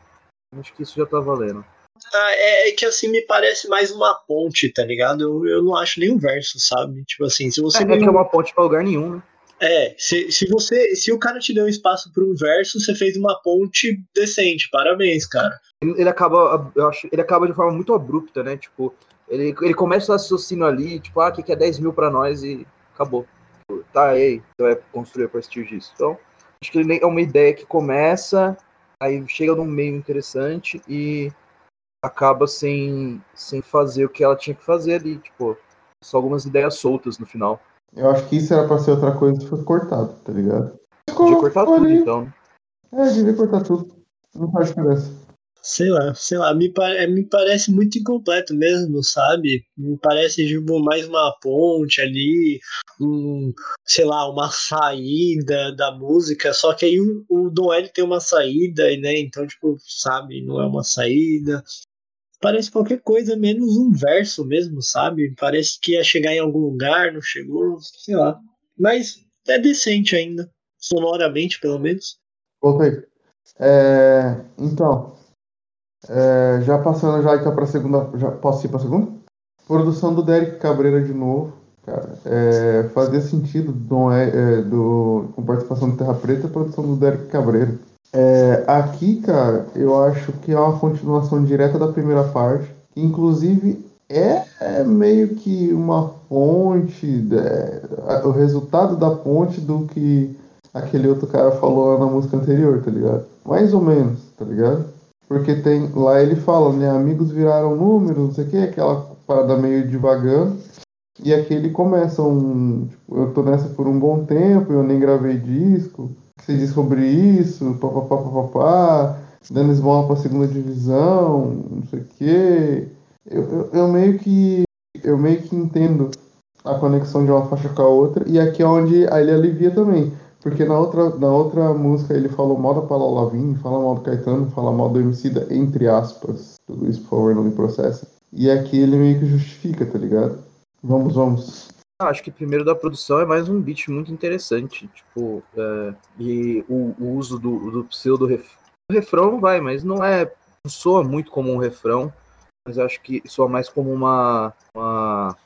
Acho que isso já tá valendo. Ah, é, é, que assim me parece mais uma ponte, tá ligado? Eu, eu não acho nenhum verso, sabe? Tipo assim, se você. É, é que é uma ponte pra lugar nenhum, né? É, se, se você. Se o cara te deu espaço para um verso, você fez uma ponte decente. Parabéns, cara. Ele, acaba, eu acho, ele acaba de forma muito abrupta, né? Tipo, ele, ele começa o raciocínio ali, tipo, ah, o que, é 10 mil pra nós e acabou. Tá, aí, então é construir a partir disso. Então, acho que ele é uma ideia que começa, aí chega num meio interessante e acaba sem, sem fazer o que ela tinha que fazer ali, tipo, só algumas ideias soltas no final. Eu acho que isso era pra ser outra coisa que foi cortado, tá ligado? Podia cortar tudo, então. É, devia cortar tudo. Não faz diferença. Sei lá, sei lá, me, pare, me parece muito incompleto mesmo, sabe? Me parece tipo, mais uma ponte ali, um, sei lá, uma saída da música, só que aí o, o Dom L tem uma saída, né? Então, tipo, sabe, não é uma saída. Parece qualquer coisa menos um verso mesmo, sabe? Parece que ia chegar em algum lugar, não chegou, sei lá. Mas é decente ainda, sonoramente pelo menos. Voltei. É, então, é, já passando já então para segunda, já posso ir para segunda? Produção do Derek Cabreira de novo, cara. É, fazia sentido do, é, do com participação do Terra Preta, a produção do Derek Cabreira. É, aqui, cara, eu acho que é uma continuação direta da primeira parte, inclusive é, é meio que uma ponte, é, o resultado da ponte do que aquele outro cara falou na música anterior, tá ligado? Mais ou menos, tá ligado? Porque tem. Lá ele fala, né? Amigos viraram números, não sei o que, aquela parada meio devagando. E aqui ele começa um. Tipo, eu tô nessa por um bom tempo, eu nem gravei disco. Diz sobre isso, papapá, papapá, dando esmola pra segunda divisão, não sei o que. Eu, eu, eu, meio que. Eu meio que entendo a conexão de uma faixa com a outra. E aqui é onde ele alivia também. Porque na outra, na outra música ele falou mal da Paula Lavigne, fala mal do Caetano, fala mal do Emicida, entre aspas. Tudo isso, por favor, não me processa. E aqui ele meio que justifica, tá ligado? Vamos, vamos. Ah, acho que primeiro da produção é mais um beat muito interessante. Tipo, é, e o, o, uso do, do pseudo ref... O refrão vai, mas não é. Não soa muito como um refrão, mas acho que soa mais como uma, uma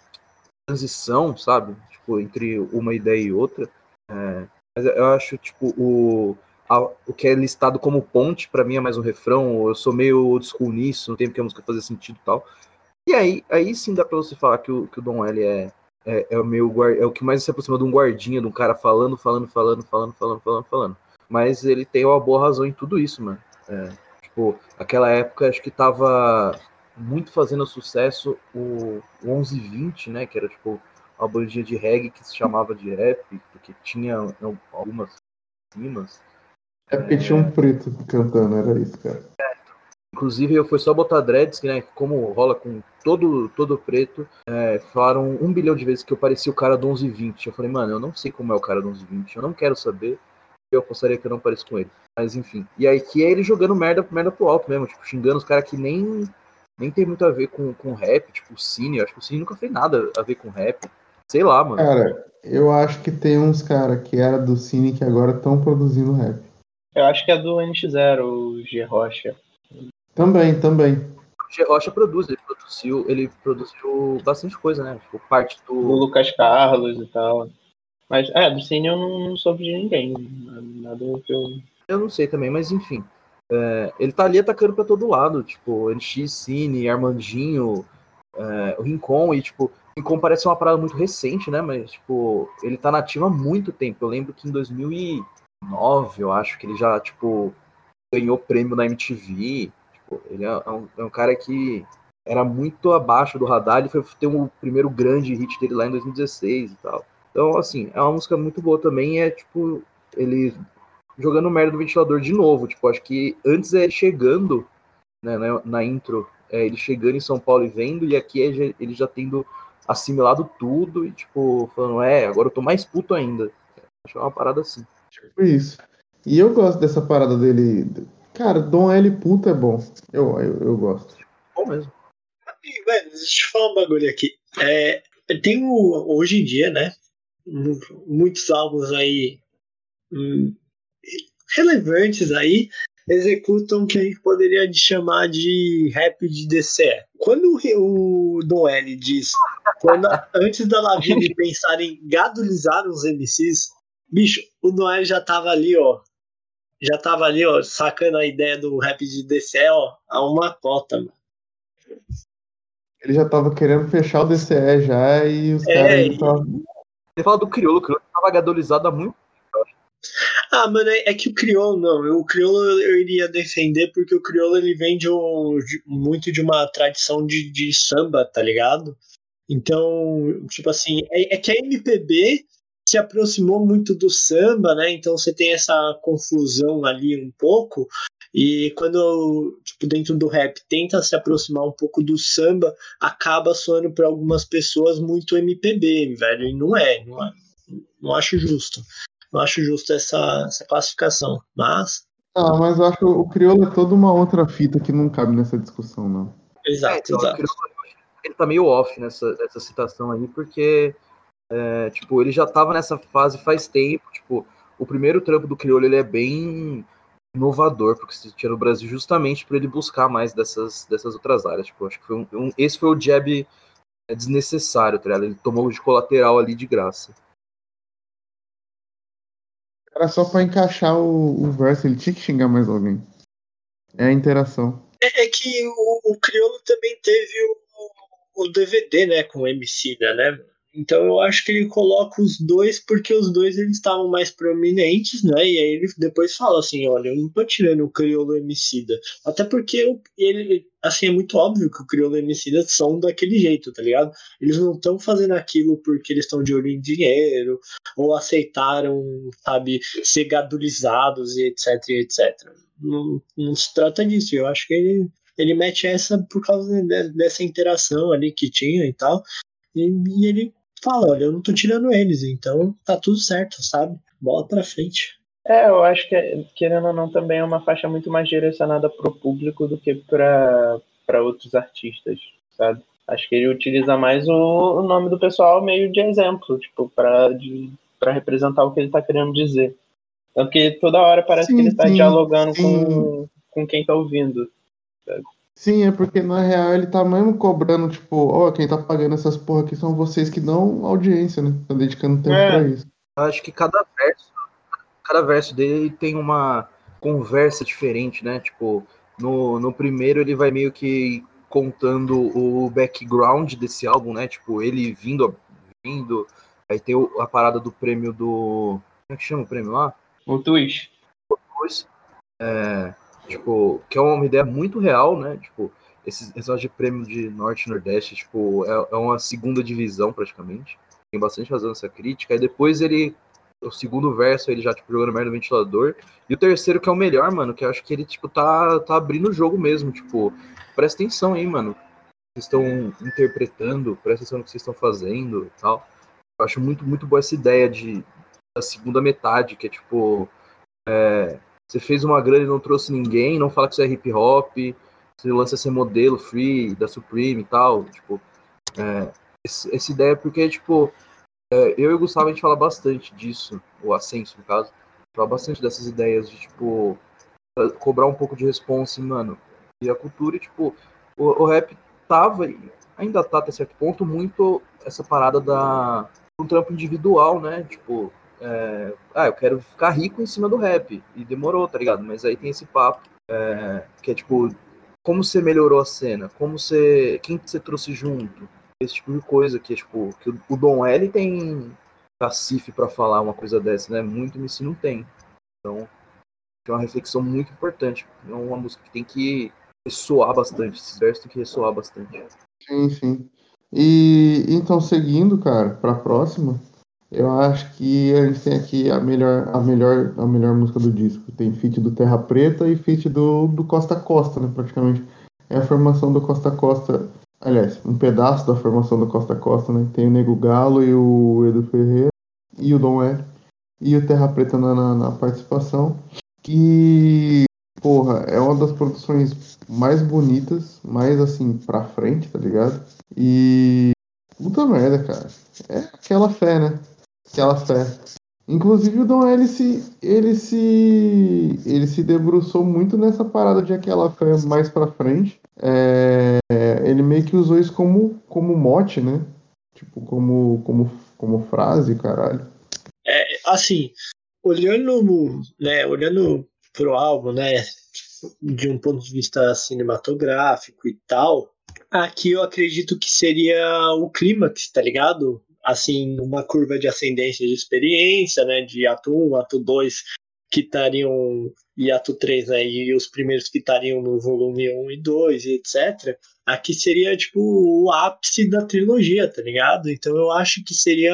transição, sabe? Tipo, entre uma ideia e outra. É, mas eu acho, tipo, o, a, o que é listado como ponte, para mim é mais um refrão. Eu sou meio old school nisso, não tem porque a música fazer sentido e tal. E aí, aí sim dá pra você falar que o, que o Dom L é, é, é, o meu é o que mais se aproxima de um guardinha, de um cara falando, falando, falando, falando, falando, falando, falando. Mas ele tem uma boa razão em tudo isso, mano. É, tipo, aquela época acho que tava muito fazendo sucesso o, o 1120, né? Que era tipo uma bandinha de reggae que se chamava de rap, porque tinha algumas rimas. É porque tinha um preto cantando, era isso, cara. Inclusive, eu fui só botar dreads, né? Como rola com todo, todo preto, é, falaram um bilhão de vezes que eu parecia o cara do 1120. Eu falei, mano, eu não sei como é o cara do 1120, eu não quero saber. Eu gostaria que eu não pareça com ele. Mas enfim. E aí que é ele jogando merda, merda pro alto mesmo, tipo, xingando os caras que nem, nem tem muito a ver com, com rap, tipo o Cine. Eu acho que o Cine nunca fez nada a ver com rap. Sei lá, mano. Cara, eu acho que tem uns caras que era do Cine que agora estão produzindo rap. Eu acho que é do NX0, o G Rocha. Também, também. O G Rocha produz, ele produziu, ele produziu bastante coisa, né? Tipo, parte do. Do Lucas Carlos e tal. Mas, é, do Cine eu não, não soube de ninguém. Nada que eu. Eu não sei também, mas enfim. É, ele tá ali atacando pra todo lado, tipo, NX, Cine, Armandinho, é, o Rincon, e tipo, Rincon parece uma parada muito recente, né? Mas, tipo, ele tá nativo há muito tempo. Eu lembro que em 2009, eu acho que ele já, tipo, ganhou prêmio na MTV. Ele é um, é um cara que era muito abaixo do radar. Ele foi ter o um primeiro grande hit dele lá em 2016 e tal. Então, assim, é uma música muito boa também. É, tipo, ele jogando merda do ventilador de novo. Tipo, acho que antes é chegando né, na, na intro, é ele chegando em São Paulo e vendo, e aqui é ele já tendo assimilado tudo e, tipo, falando, é, agora eu tô mais puto ainda. Acho é uma parada assim. Tipo isso. E eu gosto dessa parada dele. Cara, Dom L puto é bom. Eu, eu, eu gosto. Bom mesmo. E, velho, deixa eu falar um bagulho aqui. É, tem o, hoje em dia, né? Muitos álbuns aí hum, relevantes aí executam o que a gente poderia chamar de rap de DCE. Quando o Don L diz, quando, antes da Lavigne pensar em gadulizar os MCs, Bicho, o Noé já tava ali, ó. Já tava ali, ó, sacando a ideia do rap de DCE, ó, a uma cota, mano. Ele já tava querendo fechar o DCE já e os É, caras e- tavam- Você fala do Criolo, o Criolo tava gadolizado há muito Ah, mano, é é que o crioulo não. O crioulo eu iria defender porque o crioulo ele vem de um, de- muito de uma tradição de, de samba, tá ligado? Então, tipo assim, é, é que a MPB se aproximou muito do samba, né? Então você tem essa confusão ali um pouco. E quando, tipo, dentro do rap tenta se aproximar um pouco do samba, acaba soando para algumas pessoas muito MPB, velho. E não é, não é. Não acho justo. Não acho justo essa, essa classificação. Mas, Ah, mas eu acho que o crioulo é toda uma outra fita que não cabe nessa discussão, não. exato, É, então, o exato. Ele tá meio off nessa, nessa citação aí, porque é, tipo, ele já tava nessa fase faz tempo. Tipo, o primeiro trampo do Criolo ele é bem inovador, porque se tinha no Brasil justamente para ele buscar mais dessas, dessas outras áreas. Tipo, acho que foi um, um- esse foi o jab é, desnecessário, tá ligado? Ele tomou de colateral ali de graça. Era só pra encaixar o, o verso, ele tinha que xingar mais alguém. É a interação. É, é que o, o Criolo também teve o, o DVD, né, com o MC, né? Então eu acho que ele coloca os dois porque os dois eles estavam mais prominentes, né? E aí ele depois fala assim, olha, eu não tô tirando o Criolo Emicida. Até porque ele, assim, é muito óbvio que o Criolo Emicida são daquele jeito, tá ligado? Eles não estão fazendo aquilo porque eles estão de olho em dinheiro, ou aceitaram, sabe, ser gadulizados e etc, e etc. Não, não se trata disso. Eu acho que ele, ele mete essa por causa de- dessa interação ali que tinha e tal. E ele fala, olha, eu não tô tirando eles, então tá tudo certo, sabe? Bola pra frente. É, eu acho que, querendo ou não, também é uma faixa muito mais direcionada pro público do que pra pra outros artistas, sabe? Acho que ele utiliza mais o, o nome do pessoal meio de exemplo, tipo, pra, de, pra representar o que ele tá querendo dizer. Tanto que toda hora parece Sim, que ele tá sim, dialogando sim. com, com quem tá ouvindo. Sim, é porque na real ele tá mesmo cobrando, tipo, ó, quem tá pagando essas porra aqui são vocês que dão audiência, né? Tá dedicando tempo É. pra isso. Eu acho que cada verso, cada verso dele tem uma conversa diferente, né? Tipo, no, no primeiro ele vai meio que contando o background desse álbum, né? Tipo, ele vindo, vindo, aí tem o- a parada do prêmio do. Como é que chama o prêmio lá? O Twitch. Depois, é, tipo, que é uma ideia muito real, né? Tipo, esse esse negócio de prêmio de Norte e Nordeste, tipo, é, é uma segunda divisão praticamente. Tem bastante razão nessa crítica. Aí depois ele, o segundo verso, ele já, tipo, jogando merda no ventilador. E o terceiro, que é o melhor, mano, que eu acho que ele, tipo, tá, tá abrindo o jogo mesmo. Tipo, presta atenção aí, mano. Vocês estão interpretando, presta atenção no que vocês estão fazendo e tal. Eu acho muito, muito boa essa ideia de, da segunda metade, que é tipo. é, você fez uma grana e não trouxe ninguém, não fala que isso é hip hop, você lança esse modelo free da Supreme e tal. Tipo, é, esse- essa ideia, porque, tipo, é, eu e o Gustavo a gente fala bastante disso, o Ascenso, no caso, fala bastante dessas ideias de, tipo, cobrar um pouco de responsa, mano, e a cultura, e, tipo, o, o rap tava, e ainda tá até certo ponto, muito essa parada da um trampo individual, né? Tipo, é, ah, eu quero ficar rico em cima do rap. E demorou, tá ligado? Mas aí tem esse papo, é, que é tipo, como você melhorou a cena? Como você. Quem que você trouxe junto? Esse tipo de coisa que é tipo, que o- Dom L tem cacife pra falar uma coisa dessa, né? Muito MC não tem. Então, é uma reflexão muito importante. É uma música que tem que ressoar bastante. Esses versos tem que ressoar bastante. Sim, sim. E então, seguindo, cara, pra próxima, eu acho que a gente tem aqui a melhor, a melhor, a melhor música do disco. Tem feat do Terra Preta e feat do, do Costa Costa, né? Praticamente. É a formação do Costa Costa. Aliás, um pedaço da formação do Costa Costa, né? Tem o Nego Galo e o Edu Ferreira e o Dom L. E o Terra Preta na, na, na participação. Que, porra, é uma das produções mais bonitas, mais assim, pra frente, tá ligado? E. Puta merda, cara. É aquela fé, né? Aquela fé. Inclusive o Dom L se, ele se. ele se debruçou muito nessa parada de aquela fé mais pra frente. É, ele meio que usou isso como, como mote, né? Tipo, como, como, como frase, caralho. É, assim, olhando, né, olhando pro álbum, né, de um ponto de vista cinematográfico e tal, aqui eu acredito que seria o clímax, tá ligado? Assim, uma curva de ascendência de experiência, né, de ato 1, ato 2, que estariam, e ato 3, né, e os primeiros que estariam no volume 1 e 2, e etc. Aqui seria, tipo, o ápice da trilogia, tá ligado? Então eu acho que seria,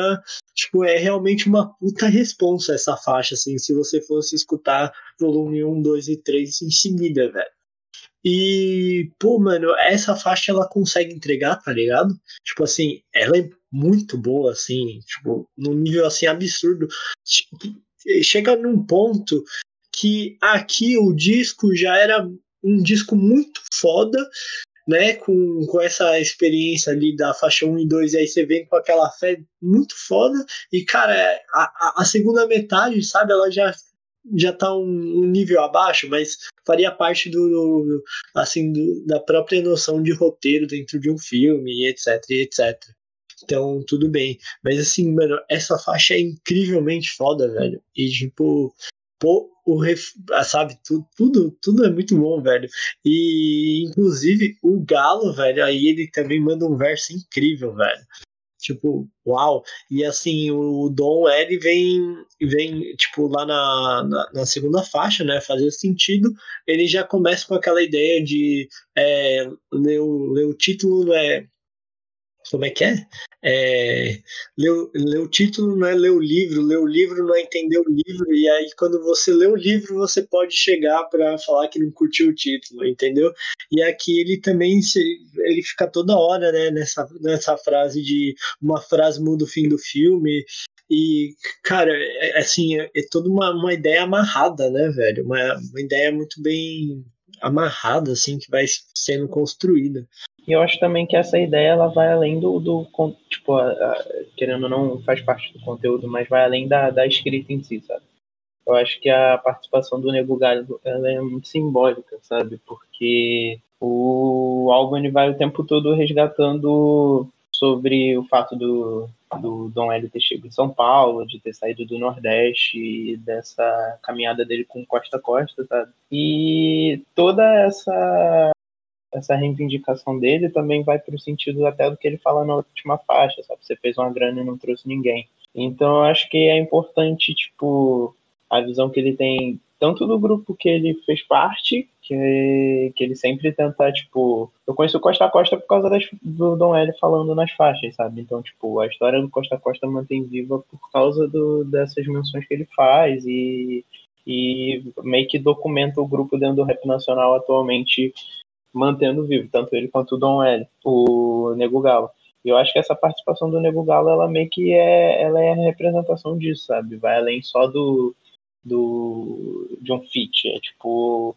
tipo, é realmente uma puta responsa essa faixa, assim, se você fosse escutar volume 1, 2 e 3 em seguida, velho. E, pô, mano, essa faixa ela consegue entregar, tá ligado? Tipo assim, ela é muito boa, assim, tipo, num nível assim absurdo. Chega num ponto que aqui o disco já era um disco muito foda, né, com, com essa experiência ali da faixa 1 e 2, e aí você vem com aquela fé muito foda, e cara, a, a segunda metade, sabe, ela já já tá um, um nível abaixo, mas faria parte do, assim, do, da própria noção de roteiro dentro de um filme, etc, etc. Então, tudo bem. Mas assim, mano, essa faixa é incrivelmente foda, velho. E tipo, pô, o ref, ah, sabe, tudo, tudo, tudo é muito bom, velho. E inclusive o Galo, velho, aí ele também manda um verso incrível, velho. Tipo, uau! E assim, o Dom ele vem, vem tipo, lá na, na, na, segunda faixa, né? Fazer sentido. Ele já começa com aquela ideia de é, ler, o, ler o título, né? Como é que é? é o título não é ler o livro, ler o livro não é entender o livro, e aí quando você lê o livro você pode chegar para falar que não curtiu o título, entendeu? E aqui ele também se, ele fica toda hora né, nessa, nessa frase de uma frase muda o fim do filme, e, cara, é, é, assim, é, é toda uma, uma ideia amarrada, né, velho? Uma, uma ideia muito bem amarrada, assim, que vai sendo construída. E eu acho também que essa ideia ela vai além do, do tipo, a, a, querendo ou não faz parte do conteúdo, mas vai além da, da escrita em si, sabe? Eu acho que a participação do Nego Galho ela é muito simbólica, sabe? Porque o álbum ele vai o tempo todo resgatando sobre o fato do, do Dom L ter chegado em São Paulo, de ter saído do Nordeste dessa caminhada dele com Costa Costa, sabe? E toda essa essa reivindicação dele também vai para o sentido até do que ele fala na última faixa, sabe? Você fez uma grana e não trouxe ninguém. Então eu acho que é importante, tipo, a visão que ele tem tanto do grupo que ele fez parte, que, que ele sempre tenta, tipo. Eu conheço o Costa Costa por causa das, do Dom L falando nas faixas, sabe? Então, tipo, a história do Costa Costa mantém viva por causa do, dessas menções que ele faz e, e meio que documenta o grupo dentro do rap nacional atualmente mantendo vivo, tanto ele quanto o Dom L, o Nego Galo. Eu acho que essa participação do Nego Galo, ela meio que é, ela é a representação disso, sabe? Vai além só do, do de um feat, é tipo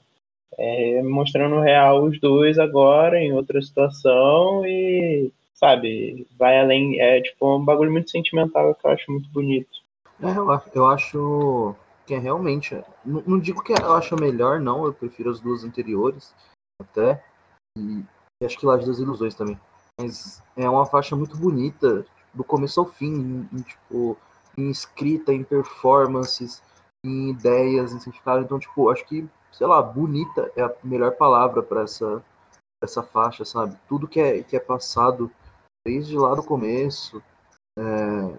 é, mostrando real os dois agora em outra situação e sabe, vai além, é tipo um bagulho muito sentimental que eu acho muito bonito. É, eu, acho, que é realmente, não, não digo que eu acho melhor, não, eu prefiro as duas anteriores, até. E, e acho que Laje das Ilusões também. Mas é uma faixa muito bonita, do começo ao fim, em, em, tipo, em escrita, em performances, em ideias, em significado. Então, tipo, acho que, sei lá, bonita é a melhor palavra para essa, essa faixa, sabe? Tudo que é, que é passado desde lá do começo, é,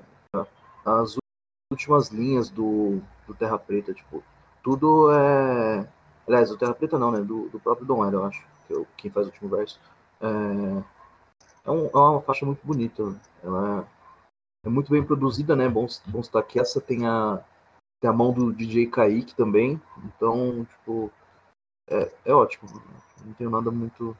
as últimas linhas do, do Terra Preta, tipo, tudo é Aliás, o Terra Preta não, né? Do, do próprio Dom Era, eu acho, que é quem faz o último verso. É, é, um, é, uma faixa muito bonita. Ela é, é muito bem produzida, né? Bom, bom estar que essa tem a, tem a mão do DJ Kaique também. Então, tipo, é, é ótimo. Não tenho nada muito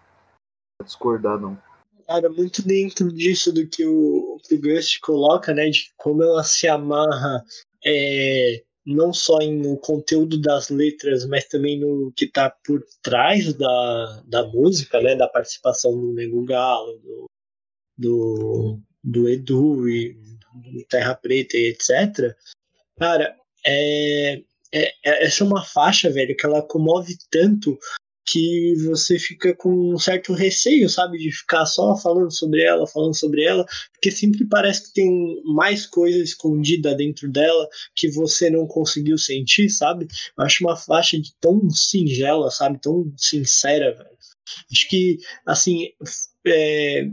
a discordar, não. Cara, muito dentro disso do que o, que o Gust coloca, né? De como ela se amarra é, não só no conteúdo das letras, mas também no que está por trás da, da música, né? Da participação do Nego Galo, do, do, do Edu e do Terra Preta e etc. Cara, é, é, é, essa é uma faixa, velho, que ela comove tanto que você fica com um certo receio, sabe, de ficar só falando sobre ela, falando sobre ela, porque sempre parece que tem mais coisa escondida dentro dela que você não conseguiu sentir, sabe? Eu acho uma faixa de tão singela, sabe, tão sincera, velho. Acho que, assim, é,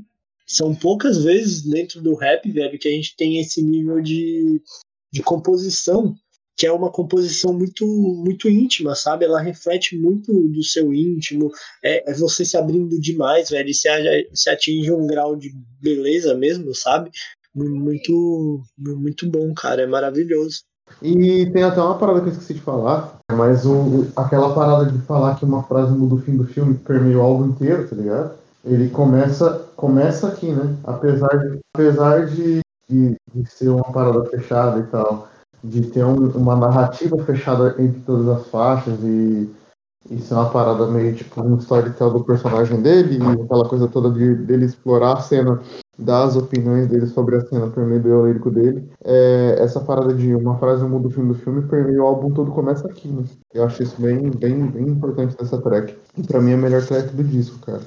são poucas vezes dentro do rap, velho, que a gente tem esse nível de, de composição que é uma composição muito muito íntima, sabe? Ela reflete muito do seu íntimo, é, é você se abrindo demais, velho, e se, se atinge um grau de beleza mesmo, sabe? Muito, muito bom, cara, é maravilhoso. E tem até uma parada que eu esqueci de falar, mas o, aquela parada de falar que uma frase muda o fim do filme permeia o álbum inteiro, tá ligado? Ele começa, começa aqui, né? Apesar de, apesar de, de, de ser uma parada fechada e tal, de ter um, uma narrativa fechada entre todas as faixas e, e ser uma parada meio tipo um storytelling do personagem dele e aquela coisa toda de, dele explorar a cena, dar as opiniões dele sobre a cena por meio do lírico dele. É, essa parada de uma frase muda o fim do filme permeia o álbum todo começa aqui, né? Eu acho isso bem, bem, bem importante dessa track. E pra mim é a melhor track do disco, cara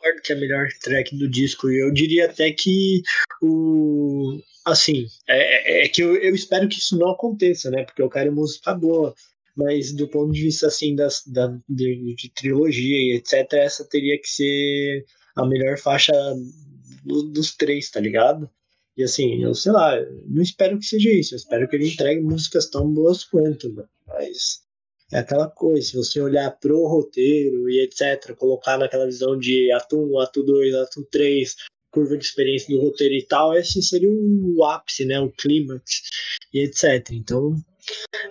concordo que é a melhor track do disco. E eu diria até que o. Assim, é, é, é que eu, eu, espero que isso não aconteça, né? Porque eu quero música boa. Mas do ponto de vista assim das, da, de, de trilogia e etc., essa teria que ser a melhor faixa do, dos três, tá ligado? E assim, eu sei lá, não espero que seja isso. Eu espero que ele entregue músicas tão boas quanto, né? mas é aquela coisa, se você olhar pro roteiro e etc., colocar naquela visão de ato 1, ato 2, ato 3, curva de experiência do roteiro e tal, esse seria o ápice, né, o clímax e etc. Então,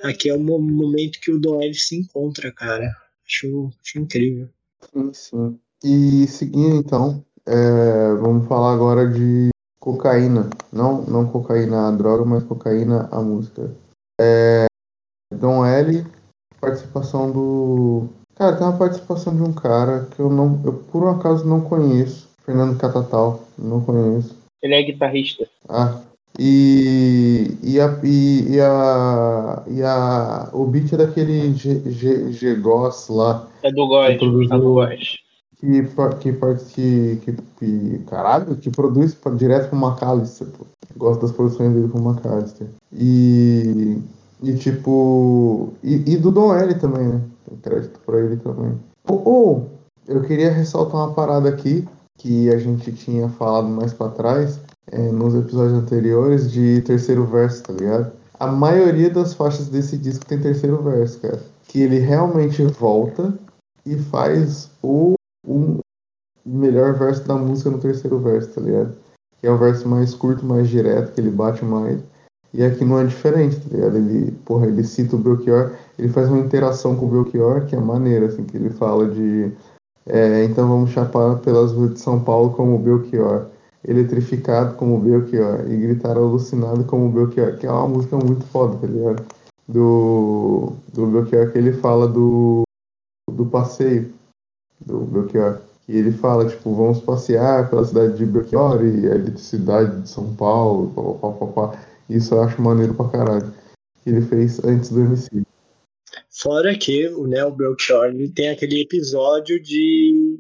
aqui é o momento que o Don se encontra, cara. Acho, acho incrível. Sim, sim. E seguindo então, é, vamos falar agora de cocaína. Não, não cocaína a droga, mas cocaína a música. É, Don L participação do. Cara, tem uma participação de um cara que eu não. Eu por um acaso não conheço. Fernando Catatal. Não conheço. Ele é guitarrista. Ah. E, e, a, e, e, a, e a. O beat é daquele G-Goss lá. É do Góis. É do Góis. Que, que, que, que, que, caralho, que produz direto pro McAllister, pô. Gosto das produções dele com o McAllister. E e tipo. E, e do Don L também, né? Tem crédito pra ele também. Ou, ou, eu queria ressaltar uma parada aqui que a gente tinha falado mais para trás, é, nos episódios anteriores, de terceiro verso, tá ligado? A maioria das faixas desse disco tem terceiro verso, cara. Que ele realmente volta e faz o, o melhor verso da música no terceiro verso, tá ligado? Que é o verso mais curto, mais direto, que ele bate mais. E aqui não é diferente, tá ligado? Ele, porra, ele cita o Belchior, ele faz uma interação com o Belchior que é maneira, assim, que ele fala de. É, então vamos chapar pelas ruas de São Paulo como Belchior, eletrificado como Belchior, e gritar alucinado como Belchior, que é uma música muito foda, tá ligado? Do, do Belchior que ele fala do, do passeio do Belchior. E ele fala, tipo, vamos passear pela cidade de Belchior e a eletricidade de São Paulo, pá, pá, pá, pá. Isso eu acho maneiro pra caralho. Que ele fez antes do MC. Fora que o Neo Belchior tem aquele episódio de.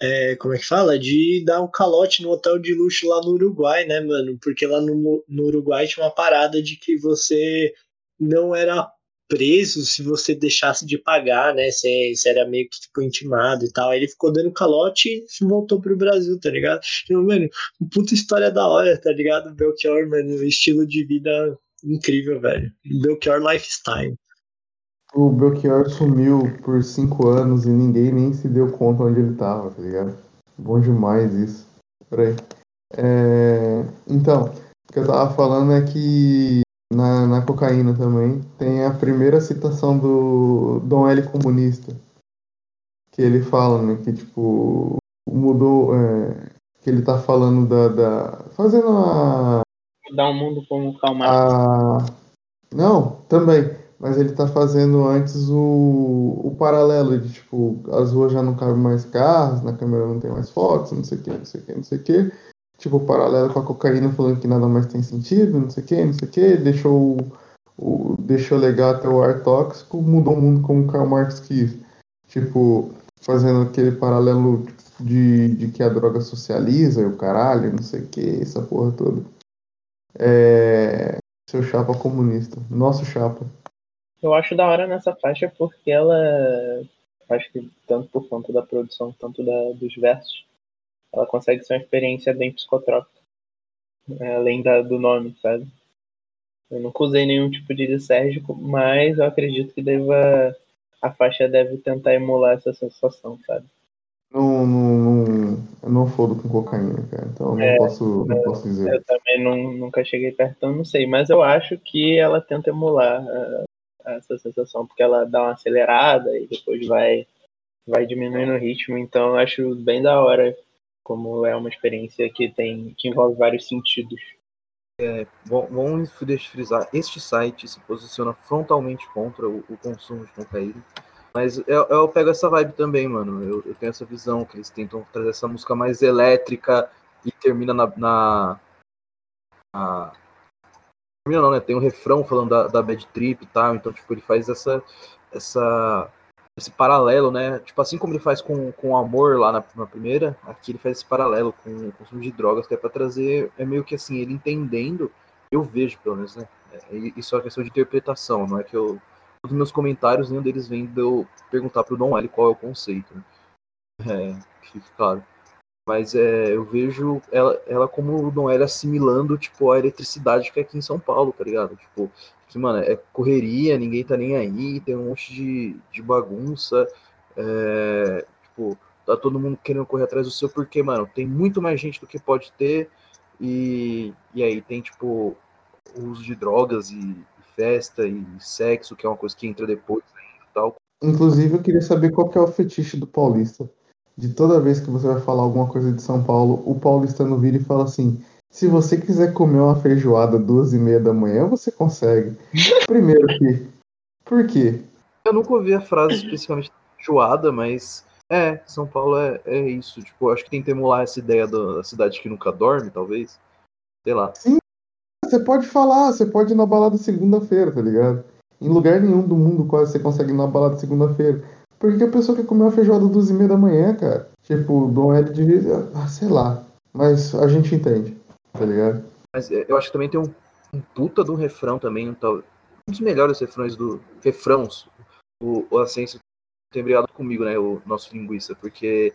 É, como é que fala? De dar um calote no hotel de luxo lá no Uruguai, né, mano? Porque lá no, no Uruguai tinha uma parada de que você não era preso se você deixasse de pagar, né? Você, você era meio que tipo, intimado e tal. Aí ele ficou dando calote e voltou pro Brasil, tá ligado? Então, mano, puta história da hora, tá ligado? Belchior, mano, estilo de vida incrível, velho. Belchior Lifestyle. O Belchior sumiu por cinco anos e ninguém nem se deu conta onde ele tava, tá ligado? Bom demais isso. Peraí. É... Então, o que eu tava falando é que na, na cocaína também, tem a primeira citação do Dom L comunista. Que ele fala, né, que tipo, mudou. É, que ele tá falando da. da fazendo a. Mudar o mundo como calma. A, não, também. Mas ele tá fazendo antes o, o paralelo de tipo, as ruas já não cabem mais carros, na câmera não tem mais fotos, não sei o que, não sei o que, não sei o que tipo, paralelo com a cocaína, falando que nada mais tem sentido, não sei o que, não sei o que, deixou, o, deixou legal até o ar tóxico, mudou o mundo como o Karl Marx quis. Tipo, fazendo aquele paralelo de, de que a droga socializa e o caralho, não sei o que, essa porra toda. É, seu chapa comunista. Nosso chapa. Eu acho da hora nessa faixa porque ela. Acho que tanto por conta da produção, tanto da, dos versos, ela consegue ser uma experiência bem psicotrópica. É, além da, do nome, sabe? Eu nunca usei nenhum tipo de lisérgico, mas eu acredito que deva. A faixa deve tentar emular essa sensação, sabe? Não, não, não, eu não fodo com cocaína, cara. Então não, é, posso, não posso dizer. Eu também não, nunca cheguei perto, então não sei. Mas eu acho que ela tenta emular uh, essa sensação, porque ela dá uma acelerada e depois vai, vai diminuindo o ritmo. Então eu acho bem da hora como é uma experiência que tem que envolve vários sentidos. É, vamos frisar, este site se posiciona frontalmente contra o, o consumo de cocaína mas eu, eu pego essa vibe também, mano. Eu, eu, tenho essa visão que eles tentam trazer essa música mais elétrica e termina na. na, na termina não, né? Tem um refrão falando da, da bad trip e tal. Então, tipo, ele faz essa. essa esse paralelo, né? Tipo, assim como ele faz com, com amor lá na, na primeira, aqui ele faz esse paralelo com o consumo de drogas, que é para trazer, é meio que assim, ele entendendo, eu vejo pelo menos, né? É, isso é uma questão de interpretação, não é que eu os meus comentários, nenhum deles vem de eu perguntar pro Don L qual é o conceito. Né? É, claro. Mas é, eu vejo ela, ela como o Don L assimilando, tipo, a eletricidade que é aqui em São Paulo, tá ligado? Tipo, que, mano, é correria, ninguém tá nem aí, tem um monte de, de bagunça, é, tipo, tá todo mundo querendo correr atrás do seu, porque, mano, tem muito mais gente do que pode ter, e, e aí tem, tipo, o uso de drogas e, festa e sexo, que é uma coisa que entra depois e tal. Inclusive, eu queria saber qual que é o fetiche do paulista. De toda vez que você vai falar alguma coisa de São Paulo, o paulistano vira e fala assim: se você quiser comer uma feijoada duas e meia da manhã, você consegue. Primeiro que. Por quê? Eu nunca ouvi a frase especificamente feijoada, mas é, São Paulo é, é isso. Tipo, acho que tem que emular essa ideia da cidade que nunca dorme, talvez. Sei lá. Sim, você pode falar, você pode ir na balada segunda-feira, tá ligado? Em lugar nenhum do mundo quase você consegue ir na balada segunda-feira. Por que a pessoa quer comer uma feijoada duas e meia da manhã, cara? Tipo, o Dom L devia. Ah, sei lá. Mas a gente entende, tá ligado? Mas é, eu acho que também tem um, um puta de um refrão também, um, tal, um dos melhores refrões do. Refrãos. O, o Ascenso tem brigado comigo, né? O nosso linguista, porque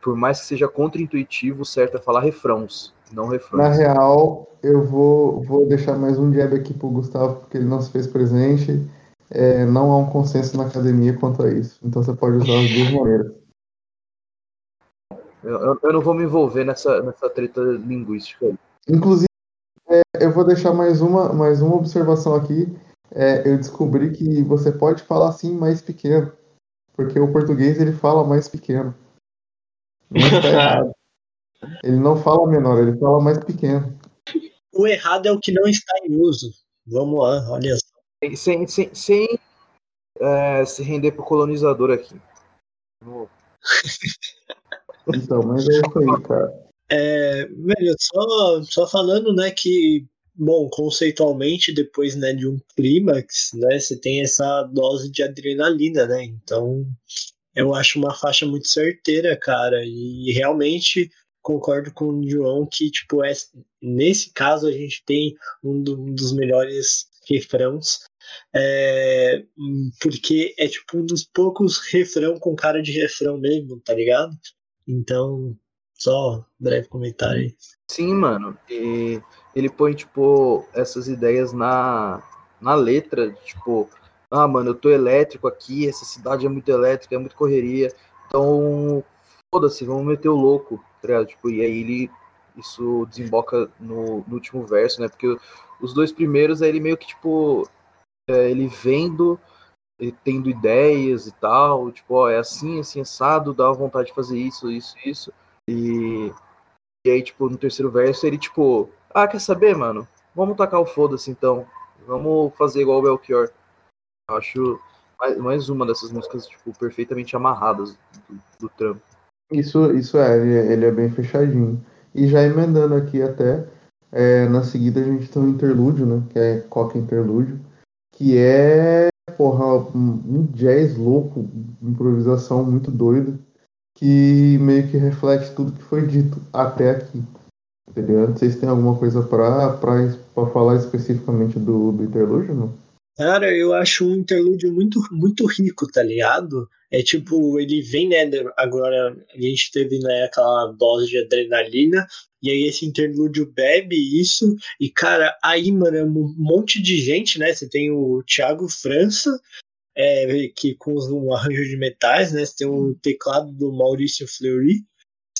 por mais que seja contra-intuitivo, o certo é falar refrãos. Não refrões. Na real, eu vou, vou deixar mais um jab aqui pro Gustavo, porque ele não se fez presente. É, não há um consenso na academia quanto a isso. Então você pode usar as duas maneiras. Eu, eu não vou me envolver nessa, nessa treta linguística. Inclusive, é, eu vou deixar mais uma, mais uma observação aqui. É, eu descobri que você pode falar assim mais pequeno. Porque o português ele fala mais pequeno. Não está errado. Ele não fala menor, ele fala mais pequeno. O errado é o que não está em uso. Vamos lá, olha só. Sem, sem, sem é, se render pro colonizador aqui. então, mas é isso aí, cara. É, velho, só, só falando, né, que, bom, conceitualmente, depois, né, de um clímax, né, você tem essa dose de adrenalina, né, então eu acho uma faixa muito certeira, cara, e realmente concordo com o João que, tipo, é, nesse caso a gente tem um, do, um dos melhores refrãos, é, porque é tipo um dos poucos refrão com cara de refrão mesmo, tá ligado? Então, só um breve comentário aí. Sim, mano. E ele põe, tipo, essas ideias na, na letra, tipo, ah, mano, eu tô elétrico aqui, essa cidade é muito elétrica, é muito correria, então foda-se, vamos meter o louco tá Tipo, e aí ele isso desemboca no, no, último verso, né? Porque os dois primeiros é ele meio que tipo é, ele vendo, ele tendo ideias e tal, tipo, ó, é assim, assim, assado, dá vontade de fazer isso, isso, isso. E, e aí, tipo, no terceiro verso ele, tipo, ah, quer saber, mano? Vamos tacar o foda-se então. Vamos fazer igual o Belchior. acho mais, mais uma dessas músicas, tipo, perfeitamente amarradas do, do trampo. Isso, isso é, ele é bem fechadinho. E já emendando aqui até, é, na seguida a gente tem um interlúdio, né? Que é Coca Interlúdio, que é, porra, um jazz louco, improvisação muito doida. que meio que reflete tudo que foi dito até aqui. Tá ligado? Vocês têm alguma coisa pra falar especificamente do, do interlúdio, não? Cara, eu acho um interlúdio muito, muito rico, tá ligado? É tipo, ele vem, né? Agora a gente teve né, aquela dose de adrenalina, e aí esse interlúdio bebe isso, e cara, aí, mano, é um monte de gente, né? Você tem o Thiago França, é, que com um arranjo de metais, né? Você tem o teclado do Maurício Fleury,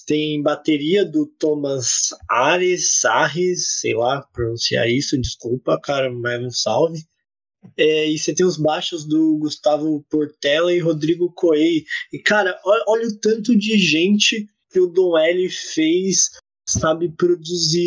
tem bateria do Thomas Ares, Arres, sei lá pronunciar isso, desculpa, cara, mas um salve. É, e você tem os baixos do Gustavo Portela e Rodrigo Coelho. E, cara, olha, olha o tanto de gente que o Dom L fez, sabe, produzir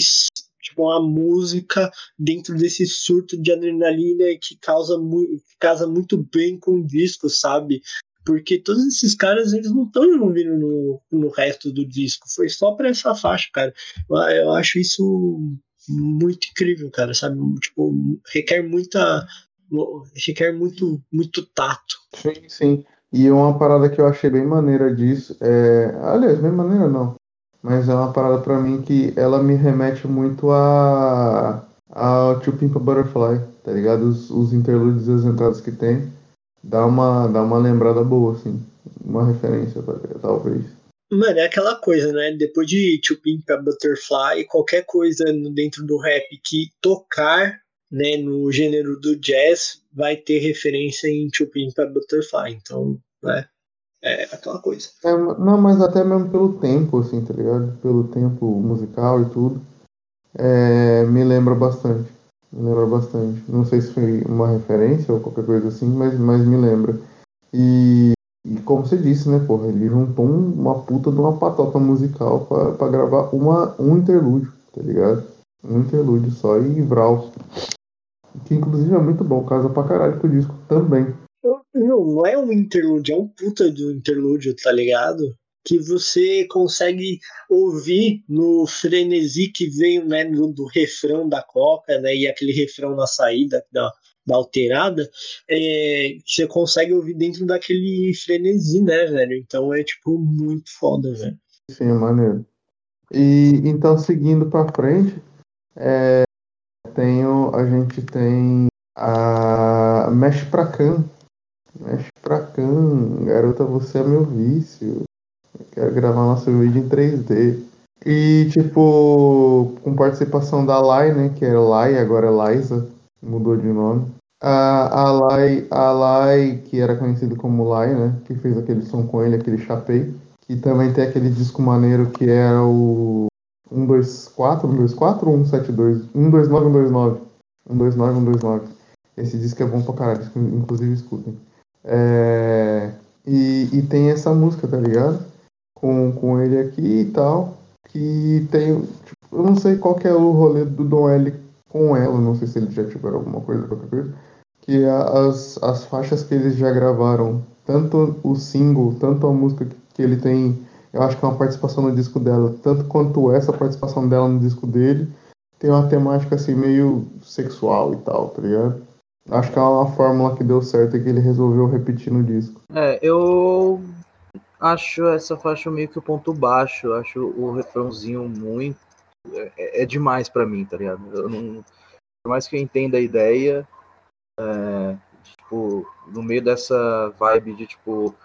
tipo, uma música dentro desse surto de adrenalina que causa muito, casa muito bem com o disco, sabe? Porque todos esses caras, eles não estão envolvidos no, no resto do disco. Foi só pra essa faixa, cara. Eu, eu acho isso muito incrível, cara, sabe? Tipo, requer muita requer muito, muito tato. Sim, sim. E uma parada que eu achei bem maneira disso é. Aliás, bem maneira não. Mas é uma parada pra mim que ela me remete muito a. a Two Pimpa Butterfly, tá ligado? Os, os interlúdios e as entradas que tem. Dá uma, dá uma lembrada boa, assim. Uma referência, talvez. Mano, é aquela coisa, né? Depois de Two Pimpa Butterfly, qualquer coisa dentro do rap que tocar né, no gênero do jazz vai ter referência em Chopin para Butterfly. Então, né, é aquela coisa. É, não, mas até mesmo pelo tempo, assim, tá ligado? Pelo tempo musical e tudo. É, me lembra bastante. Me lembra bastante. Não sei se foi uma referência ou qualquer coisa assim, mas, mas me lembra. E, e como você disse, né, porra, ele juntou uma puta de uma patota musical para gravar uma, um interlúdio, tá ligado? Um interlúdio só e Vral. Que inclusive é muito bom, casa pra caralho com o disco também. Não, não é um interlúdio, é um puta do interlúdio, tá ligado? Que você consegue ouvir no frenesi que vem né, do, do refrão da Coca, né? E aquele refrão na saída da, da alterada, é, você consegue ouvir dentro daquele frenesi, né, velho? Então é, tipo, muito foda, velho. Sim, maneiro. E então, seguindo pra frente, é, tenho, a gente tem a Mexe Pra Can. Mexe Pra Can. Garota, você é meu vício. Eu quero gravar nosso vídeo em 3D. E, tipo, com participação da Lai, né? Que era Lai, agora é Liza. Mudou de nome. A, a, Lai, a Lai, que era conhecido como Lai, né? Que fez aquele som com ele, aquele chapei. E também tem aquele disco maneiro que era o 124, 124 ou 172? 129, 129. 129, 129. Esse disco é bom pra caralho, inclusive escutem. É... E, e tem essa música, tá ligado? Com, com ele aqui e tal. Que tem. Tipo, eu não sei qual que é o rolê do Dom L com ela, não sei se eles já tiveram alguma coisa, qualquer coisa. Que as, as faixas que eles já gravaram, tanto o single, tanto a música que ele tem eu acho que é uma participação no disco dela, tanto quanto essa participação dela no disco dele, tem uma temática assim meio sexual e tal, tá ligado? Acho que é uma fórmula que deu certo e que ele resolveu repetir no disco. É, eu acho essa faixa meio que o ponto baixo, acho o refrãozinho muito. É, é demais para mim, tá ligado? Eu não, por mais que eu entenda a ideia, é, tipo, no meio dessa vibe de tipo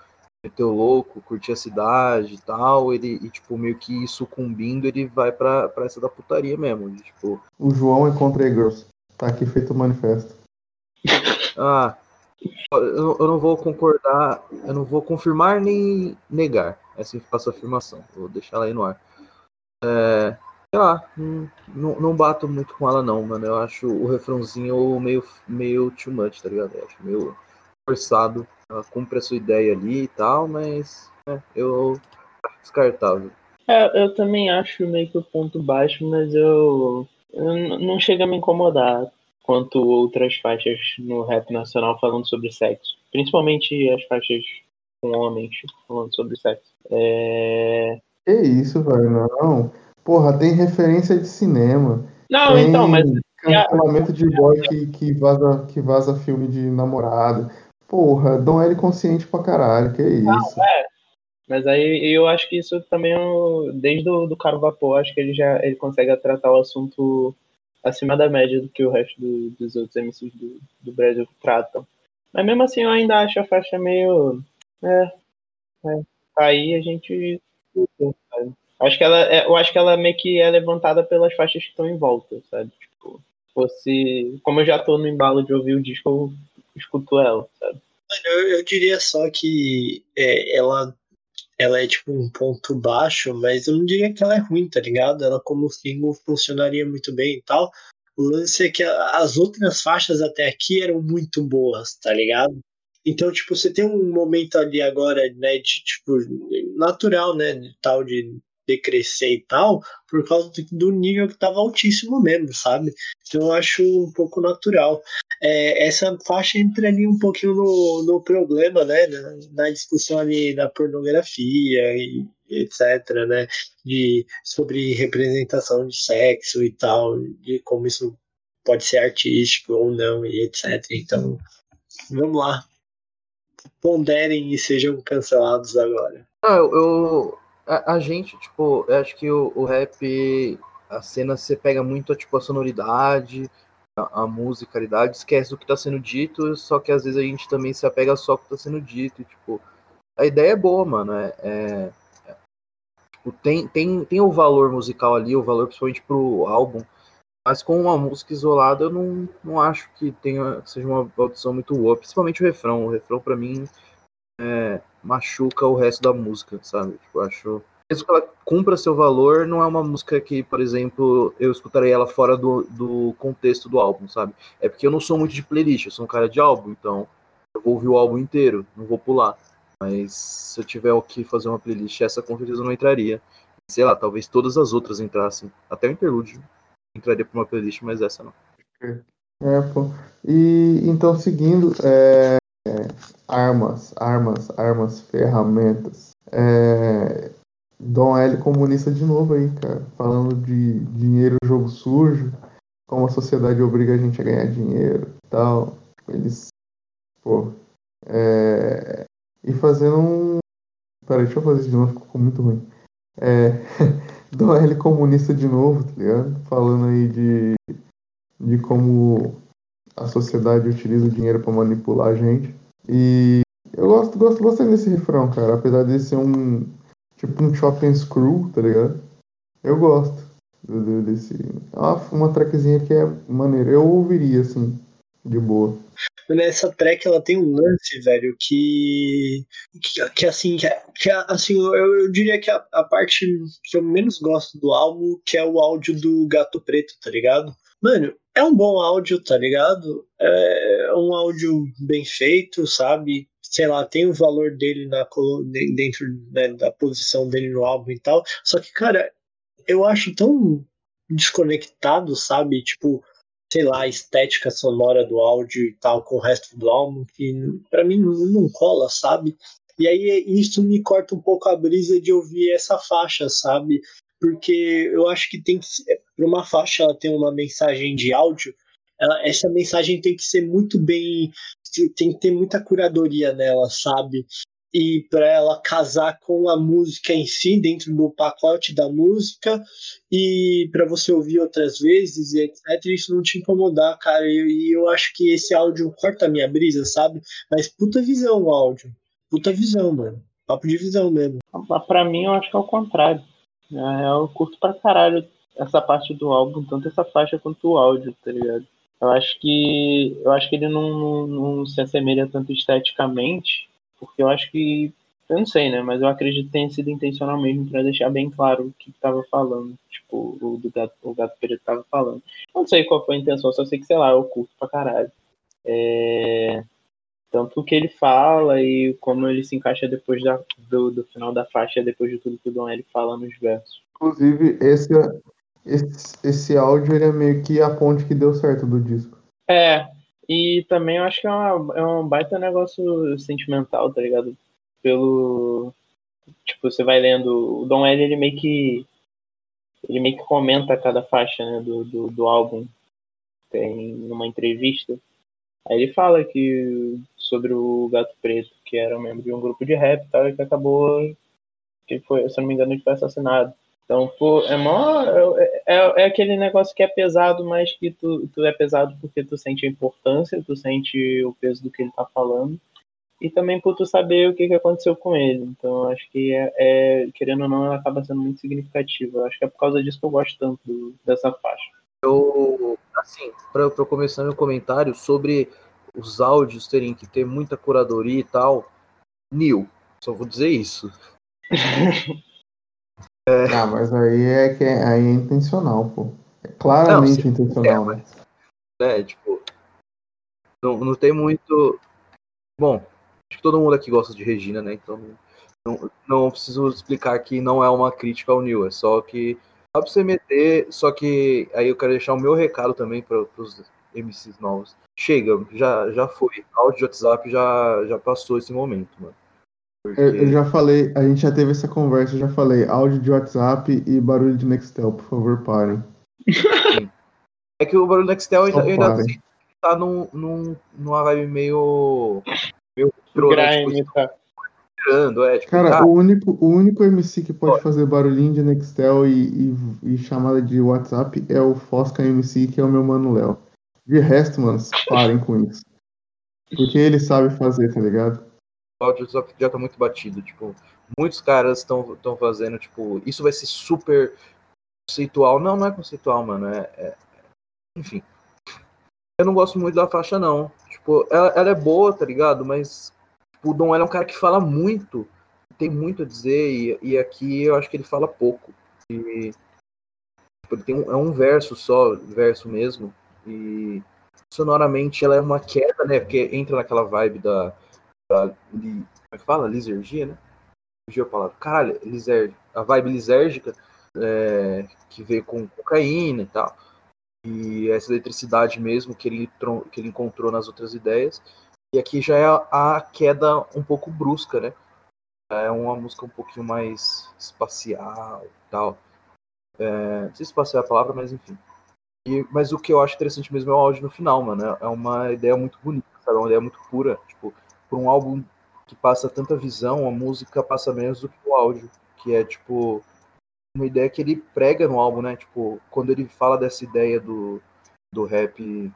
meteu louco, curtir a cidade e tal, ele, e, tipo, meio que sucumbindo, ele vai pra, pra essa da putaria mesmo. De, tipo... O João encontra girls. Tá aqui feito o manifesto. Ah, eu, eu não vou concordar, eu não vou confirmar nem negar essa, essa afirmação. Vou deixar ela aí no ar. É, sei lá, não, não bato muito com ela não, mano. Eu acho o refrãozinho meio, meio too much, tá ligado? Eu acho meio forçado ela cumpre a sua ideia ali e tal, mas é, eu descartável. É, eu também acho meio que o ponto baixo, mas eu, eu não chega a me incomodar quanto outras faixas no rap nacional falando sobre sexo. Principalmente as faixas com homens falando sobre sexo. É... Que isso, velho, não. Porra, tem referência de cinema. Não, tem então, mas. Cancelamento de boy que, que, vaza, que vaza filme de namorado. Porra, Dom L consciente pra caralho, que é isso. Não, é. Mas aí eu acho que isso também, é desde o do Caro Vapor, acho que ele já ele consegue tratar o assunto acima da média do que o resto do, dos outros MCs do, do Brasil tratam. Mas mesmo assim eu ainda acho a faixa meio. É. é aí a gente. Acho que ela, é, eu acho que ela meio que é levantada pelas faixas que estão em volta, sabe? Tipo, fosse. Como eu já tô no embalo de ouvir o disco, eu escuto ela, sabe? Eu, eu diria só que é, ela ela é tipo um ponto baixo, mas eu não diria que ela é ruim, tá ligado? Ela como single funcionaria muito bem e tal. O lance é que as outras faixas até aqui eram muito boas, tá ligado? Então, tipo, você tem um momento ali agora, né, de, tipo, natural, né, de tal de decrescer e tal, por causa do nível que tava altíssimo mesmo, sabe? Então eu acho um pouco natural. É, essa faixa entra ali um pouquinho no, no problema, né? Na, na discussão ali da pornografia e etc, né? De, sobre representação de sexo e tal, de como isso pode ser artístico ou não e etc. Então, vamos lá. Ponderem e sejam cancelados agora. Ah, eu, a, a, gente, tipo, eu acho que o, o, rap, a cena, você pega muito tipo, a sonoridade, a, a musicalidade, esquece do que está sendo dito, só que às vezes a gente também se apega só ao que está sendo dito. E, tipo, a ideia é boa, mano. É, é, é, tipo, tem, tem, tem o valor musical ali, o valor principalmente pro álbum. Mas com uma música isolada, eu não, não acho que tenha, seja uma audição muito boa. Principalmente o refrão. O refrão, para mim, é, machuca o resto da música, sabe? Tipo, acho. Mesmo que ela cumpra seu valor, não é uma música que, por exemplo, eu escutarei ela fora do, do contexto do álbum, sabe? É porque eu não sou muito de playlist, eu sou um cara de álbum, então eu vou ouvir o álbum inteiro, não vou pular. Mas se eu tiver que fazer uma playlist, essa com certeza não entraria. Sei lá, talvez todas as outras entrassem. Até o interlude entraria para uma playlist, mas essa não. É, pô. E então, seguindo, é, armas, armas, armas, ferramentas. É, Dom L comunista de novo aí, cara, falando de dinheiro, jogo sujo, como a sociedade obriga a gente a ganhar dinheiro e tal. Eles, pô, é, e fazendo um. Peraí, deixa eu fazer isso de novo, ficou muito ruim. É, Dom L comunista de novo, tá ligado? Falando aí de, de como a sociedade utiliza o dinheiro para manipular a gente. E eu gosto, gosto bastante desse refrão, cara. Apesar de ser um. Tipo um shopping screw, tá ligado? Eu gosto desse. É uma, uma trackzinha que é maneira. Eu ouviria, assim, de boa. Nessa track ela tem um lance, velho, que. que, que assim, que, que assim, eu, eu diria que a, a parte que eu menos gosto do álbum, que é o áudio do Gato Preto, tá ligado? Mano, é um bom áudio, tá ligado? É um áudio bem feito, sabe? Sei lá, tem o valor dele na, dentro né, da posição dele no álbum e tal. Só que, cara, eu acho tão desconectado, sabe? Tipo, sei lá, a estética sonora do áudio e tal com o resto do álbum, que para mim não cola, sabe? E aí isso me corta um pouco a brisa de ouvir essa faixa, sabe? Porque eu acho que tem que para uma faixa ela tem uma mensagem de áudio, ela, essa mensagem tem que ser muito bem, tem que ter muita curadoria nela, sabe? E para ela casar com a música em si, dentro do pacote da música, e para você ouvir outras vezes e etc, isso não te incomodar, cara. E eu, eu acho que esse áudio corta a minha brisa, sabe? Mas puta visão o áudio. Puta visão, mano. Papo de visão mesmo. Pra mim, eu acho que é o contrário. É, eu curto pra caralho essa parte do álbum, tanto essa faixa quanto o áudio, tá ligado? Eu acho que eu acho que ele não, não, não se assemelha tanto esteticamente, porque eu acho que eu não sei, né? Mas eu acredito que tenha sido intencional mesmo para deixar bem claro o que tava falando. Tipo, o do gato, o gato preto tava falando. Eu não sei qual foi a intenção, só sei que, sei lá, eu curto pra caralho. É... Tanto o que ele fala e como ele se encaixa depois da, do, do final da faixa, depois de tudo que o Dom L fala nos versos. Inclusive, esse, esse, esse áudio ele é meio que a ponte que deu certo do disco. É, e também eu acho que é, uma, é um baita negócio sentimental, tá ligado? Pelo. Tipo, você vai lendo. O Dom L, ele meio que. Ele meio que comenta cada faixa né, do, do, do álbum. Tem numa entrevista. Aí ele fala que sobre o Gato Preto, que era um membro de um grupo de rap e tal, e que acabou que foi, se não me engano, ele foi assassinado. Então, pô, é, é, é, é, aquele negócio que é pesado, mas que tu, tu é pesado porque tu sente a importância, tu sente o peso do que ele tá falando, e também por tu saber o que, que aconteceu com ele. Então, acho que, é, é querendo ou não, ela acaba sendo muito significativa. Acho que é por causa disso que eu gosto tanto dessa faixa. Eu, assim, para começar meu comentário sobre os áudios terem que ter muita curadoria e tal, Neil, só vou dizer isso. É... Não, mas aí é que é, aí é intencional, pô. É claramente não, intencional, é, né? É, tipo. Não, não tem muito. Bom, acho que todo mundo aqui gosta de Regina, né? Então não, não preciso explicar que não é uma crítica ao Neil, é só que dá pra você meter, só que aí eu quero deixar o meu recado também para os MCs novos. Chega, já, já foi. Áudio de WhatsApp já, já passou esse momento, mano. Porque... Eu, eu, já falei, a gente já teve essa conversa, eu já falei, áudio de WhatsApp e barulho de Nextel, por favor, parem. É que o barulho do Nextel ainda, ainda tá num, num, numa vibe meio. meio Grime, tipo, tá. É, tipo, Cara, tá. o, único, o único MC que pode fazer barulhinho de Nextel e, e, e, chamada de WhatsApp é o Fosca MC, que é o meu mano Léo. De resto, mano, parem com isso. Porque ele sabe fazer, tá ligado? o áudio já tá muito batido. Tipo, muitos caras estão fazendo, tipo, isso vai ser super conceitual. Não, não é conceitual, mano. É, é, Enfim. Eu não gosto muito da faixa, não. Tipo, ela, ela é boa, tá ligado? Mas o Dom é um cara que fala muito. Tem muito a dizer. E, e aqui eu acho que ele fala pouco. E, tipo, ele tem um, é um verso só, verso mesmo. E sonoramente ela é uma queda, né? Porque entra naquela vibe da da li, como é que fala? Lisergia, né? Fugiu a palavra. Caralho, liser, a vibe lisérgica é, que veio com cocaína e tal. E essa eletricidade mesmo que ele, que ele encontrou nas outras ideias. E aqui já é a, queda um pouco brusca, né? É uma música um pouquinho mais espacial e tal. É, não sei se espacial é a palavra, mas enfim. E, mas o que eu acho interessante mesmo é o áudio no final, mano. É uma ideia muito bonita, sabe? É uma ideia muito pura. Tipo, por um álbum que passa tanta visão, a música passa menos do que o áudio, que é tipo uma ideia que ele prega no álbum, né? Tipo, quando ele fala dessa ideia do, do rap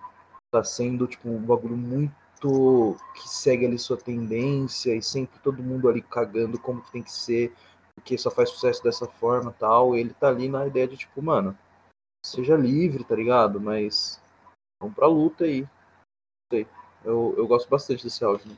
tá sendo tipo um bagulho muito que segue ali sua tendência e sempre todo mundo ali cagando como que tem que ser, porque só faz sucesso dessa forma, tal. ele tá ali na ideia de tipo, mano, seja livre, tá ligado? Mas vamos pra luta aí. Eu, eu gosto bastante desse áudio. Né?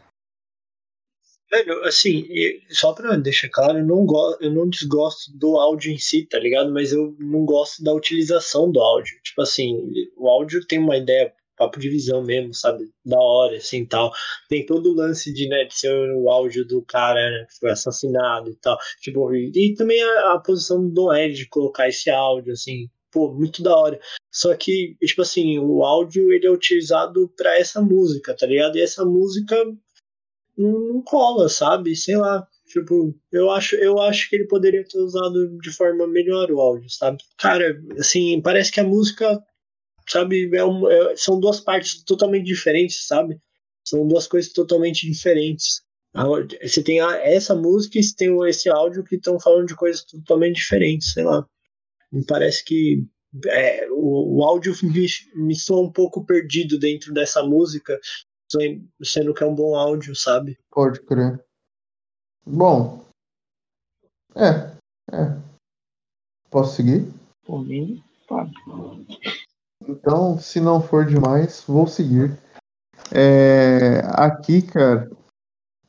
Velho, assim, só pra deixar claro, eu não, gosto, eu não desgosto do áudio em si, tá ligado? Mas eu não gosto da utilização do áudio. Tipo assim, o áudio tem uma ideia, papo de visão mesmo, sabe? Da hora, assim, tal. Tem todo o lance de, né, de ser o áudio do cara né, que foi assassinado e tal. Tipo, e, e também a, a, posição do Ed de colocar esse áudio, assim, pô, muito da hora. Só que, tipo assim, o áudio ele é utilizado para essa música, tá ligado? E essa música não, não cola, sabe? Sei lá. Tipo, eu acho, eu acho que ele poderia ter usado de forma melhor o áudio, sabe? Cara, assim, parece que a música, sabe, é um, é, são duas partes totalmente diferentes, sabe? São duas coisas totalmente diferentes. Você tem a, essa música e você tem esse áudio que estão falando de coisas totalmente diferentes, sei lá. Me parece que é, o, o áudio me, me soa um pouco perdido dentro dessa música sendo que é um bom áudio, sabe? Pode crer. Bom. É. É. Posso seguir? Por mim, pode. Então, se não for demais, vou seguir. É, aqui, cara,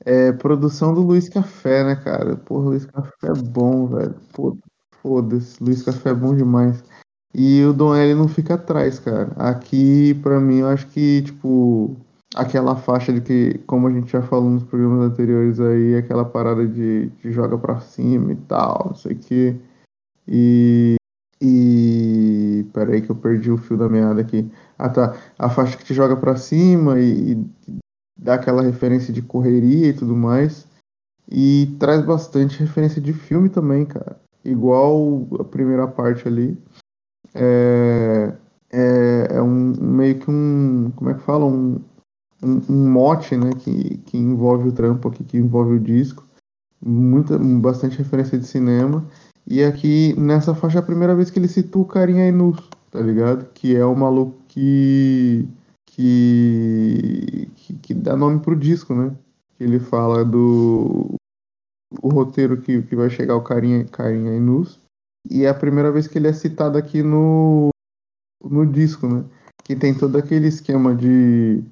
é produção do Luiz Café, né, cara? Porra, Luiz Café é bom, velho. Foda-se, Luiz Café é bom demais. E o Dom L não fica atrás, cara. Aqui, pra mim, eu acho que, tipo, aquela faixa de que, como a gente já falou nos programas anteriores aí, aquela parada de, de joga pra cima e tal, não sei o que. E. E. Peraí que eu perdi o fio da meada aqui. Ah tá. A faixa que te joga pra cima e, e dá aquela referência de correria e tudo mais. E traz bastante referência de filme também, cara. Igual a primeira parte ali. É, é, é um meio que um. Como é que fala? Um, um, um mote né, que, que envolve o trampo aqui, que envolve o disco. muita, bastante referência de cinema. E aqui nessa faixa é a primeira vez que ele citou o carinha Inus, tá ligado? Que é o maluco que, que, que, que dá nome pro disco, né? Que ele fala do o roteiro que, que vai chegar o carinha, carinha Inus. E é a primeira vez que ele é citado aqui no, no disco, né? Que tem todo aquele esquema de,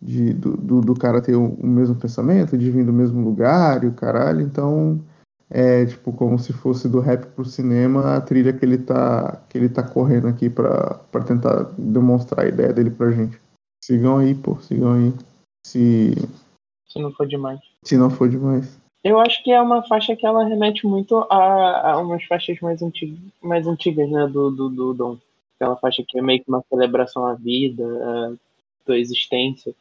de do, do, do cara ter o, o, mesmo pensamento, de vir do mesmo lugar e o caralho. Então é tipo como se fosse do rap pro cinema a trilha que ele tá, que ele tá correndo aqui pra, pra tentar demonstrar a ideia dele pra gente. Sigam aí, pô, sigam aí. Se. Se não for demais. Se não for demais. Eu acho que é uma faixa que ela remete muito a, a umas faixas mais, antig mais antigas, né, do, do, do Dom. Aquela faixa que é meio que uma celebração à vida, à tua existência.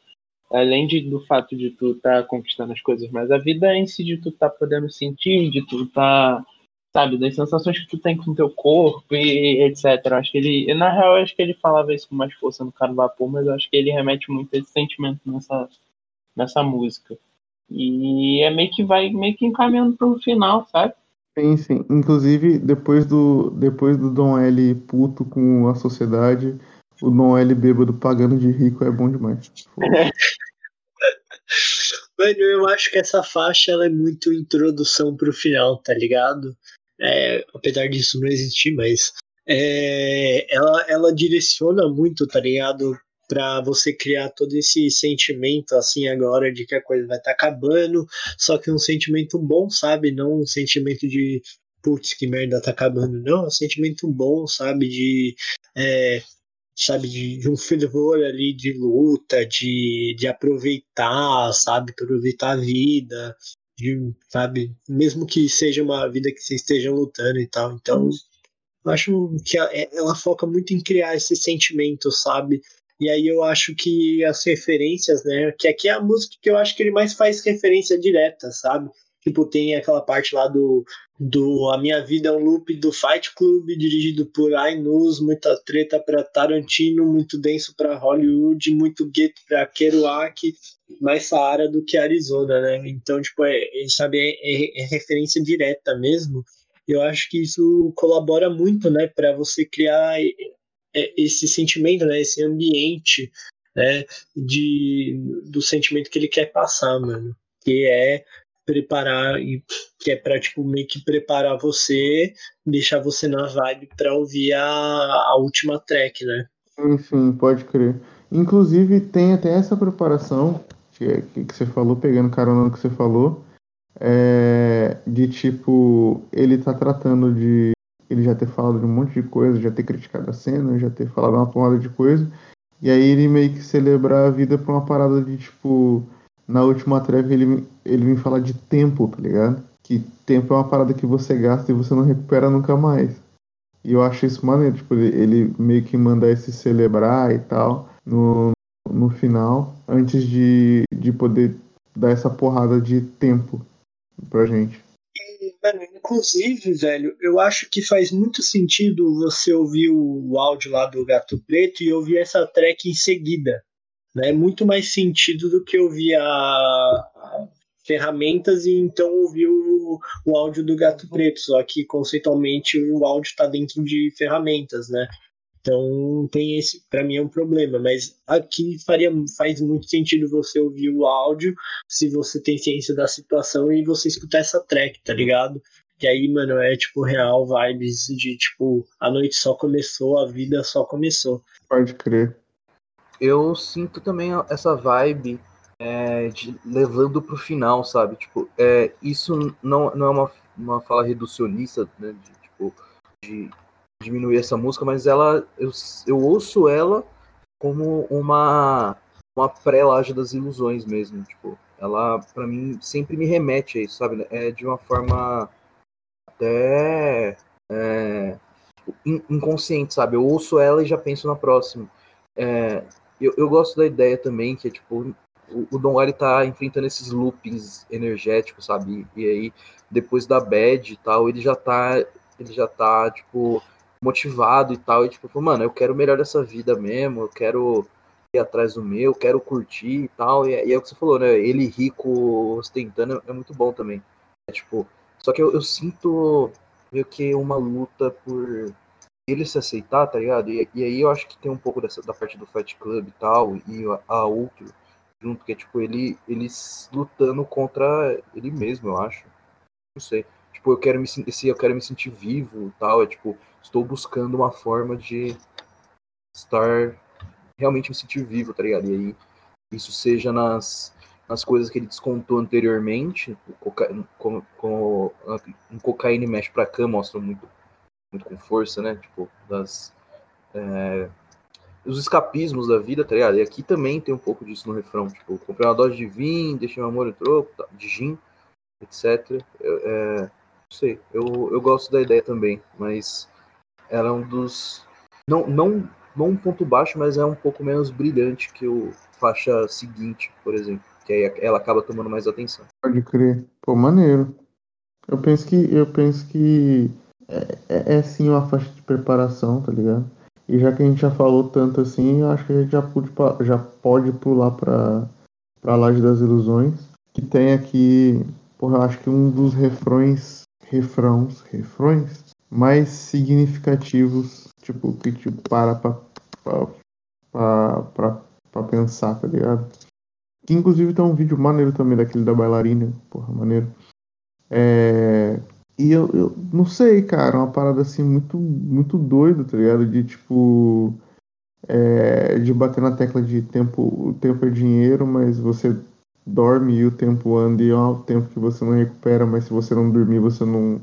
Além de, do fato de tu estar tá conquistando as coisas, mas a vida em si de tu tá podendo sentir, de tu tá, sabe, das sensações que tu tem com o teu corpo e etc. Eu acho que ele, na real, eu acho que ele falava isso com mais força no Carlos Vapor, mas eu acho que ele remete muito a esse sentimento nessa, nessa música. E é meio que vai meio que encaminhando para o final, sabe? Sim, sim. Inclusive, depois do, depois do Dom L puto com a sociedade, o Dom L bêbado pagando de rico é bom demais. Mano, eu acho que essa faixa ela é muito introdução pro final, tá ligado? É, apesar disso não existir, mas é, ela, ela direciona muito, tá ligado? para você criar todo esse sentimento assim agora de que a coisa vai estar tá acabando, só que um sentimento bom, sabe? Não um sentimento de putz, que merda tá acabando, não, é um sentimento bom, sabe? De é, sabe, de, de, um fervor ali de luta, de, de aproveitar, sabe, aproveitar a vida, de, sabe, mesmo que seja uma vida que vocês estejam lutando e tal. Então, eu acho que ela, ela foca muito em criar esse sentimento, sabe? E aí eu acho que as referências, né? Que aqui é a música que eu acho que ele mais faz referência direta, sabe? Tipo, tem aquela parte lá do, do A Minha Vida é um Loop do Fight Club, dirigido por Ainus, muita treta para Tarantino, muito denso para Hollywood, muito gueto para Kerouac, mais Saara do que Arizona, né? Então, tipo, é, sabe, é, é, é referência direta mesmo. Eu acho que isso colabora muito, né, para você criar é, esse sentimento, né, esse ambiente, né, de, do sentimento que ele quer passar, mano, que é preparar e que é para tipo meio que preparar você, deixar você na vibe para ouvir a, a última track, né? Enfim, pode crer. Inclusive tem até essa preparação que, que você falou, pegando carona no que você falou, é, de tipo ele tá tratando de ele já ter falado de um monte de coisa, já ter criticado a cena, já ter falado uma porrada de coisa. E aí ele meio que celebrar a vida pra uma parada de tipo. Na última track ele, ele vem falar de tempo, tá ligado? Que tempo é uma parada que você gasta e você não recupera nunca mais. E eu acho isso maneiro, tipo, ele, meio que manda esse celebrar e tal no, no final, antes de, de poder dar essa porrada de tempo pra gente. Mano, inclusive, velho, eu acho que faz muito sentido você ouvir o áudio lá do Gato Preto e ouvir essa track em seguida. Né? Muito mais sentido do que ouvir a, ferramentas e então ouvir o, o áudio do Gato Preto. Só que conceitualmente o áudio está dentro de ferramentas, né? Então tem esse, para mim é um problema, mas aqui faria faz muito sentido você ouvir o áudio se você tem ciência da situação e você escutar essa track, tá ligado? E aí, mano, é tipo real vibes de tipo a noite só começou, a vida só começou. Pode crer. Eu sinto também essa vibe é, de, levando pro final, sabe? Tipo, é, isso não, não é uma, uma fala reducionista, né? De, tipo, de diminuir essa música, mas ela eu, eu ouço ela como uma uma pré-laje das ilusões mesmo, tipo, ela para mim sempre me remete a isso, sabe? É de uma forma até é, inconsciente, sabe? Eu ouço ela e já penso na próxima. É, eu, eu gosto da ideia também que é tipo o, o Don Wally tá enfrentando esses loopings energéticos, sabe? E, aí depois da bad e tal, ele já tá ele já tá tipo motivado e tal, e tipo, mano, eu quero o melhor vida mesmo, eu quero ir atrás do meu, quero curtir e tal, e, e é o que você falou, né, ele rico ostentando é muito bom também. É, tipo, só que eu, eu sinto meio que uma luta por ele se aceitar, tá ligado? E, e, aí eu acho que tem um pouco dessa da parte do Fight Club e tal, e a, outro junto, que é tipo ele, ele lutando contra ele mesmo, eu acho. Não sei. Tipo, eu quero me sentir, eu quero me sentir vivo tal. É tipo, estou buscando uma forma de estar realmente me sentir vivo, tá ligado? E aí, isso seja nas, nas coisas que ele descontou anteriormente, como, como um cocaína mexe pra cá mostra muito, muito com força, né? Tipo, das. É, os escapismos da vida, tá ligado? E aqui também tem um pouco disso no refrão. Tipo, comprei uma dose de vinho, deixei meu amor em troco, tá, de gin, etc. É, não sei, eu, eu gosto da ideia também, mas ela é um dos. Não, não, não um ponto baixo, mas é um pouco menos brilhante que o faixa seguinte, por exemplo. Que aí ela acaba tomando mais atenção. Pode crer. Pô, maneiro. Eu penso que. Eu penso que. É, é, é sim uma faixa de preparação, tá ligado? E já que a gente já falou tanto assim, eu acho que a gente já pode, já pode pular para a Laje das Ilusões, que tem aqui, porra, eu acho que um dos refrões, refrãos, refrões mais significativos, tipo, que tipo, para pra, pra, pra, pra, pra pensar, tá ligado? Que inclusive tem um vídeo maneiro também daquele da bailarina, porra, maneiro. É, e eu, eu não sei, cara, uma parada assim muito, muito doida, tá ligado? De tipo. É, de bater na tecla de tempo, o tempo é dinheiro, mas você dorme e o tempo anda e é tempo que você não recupera, mas se você não dormir, você não.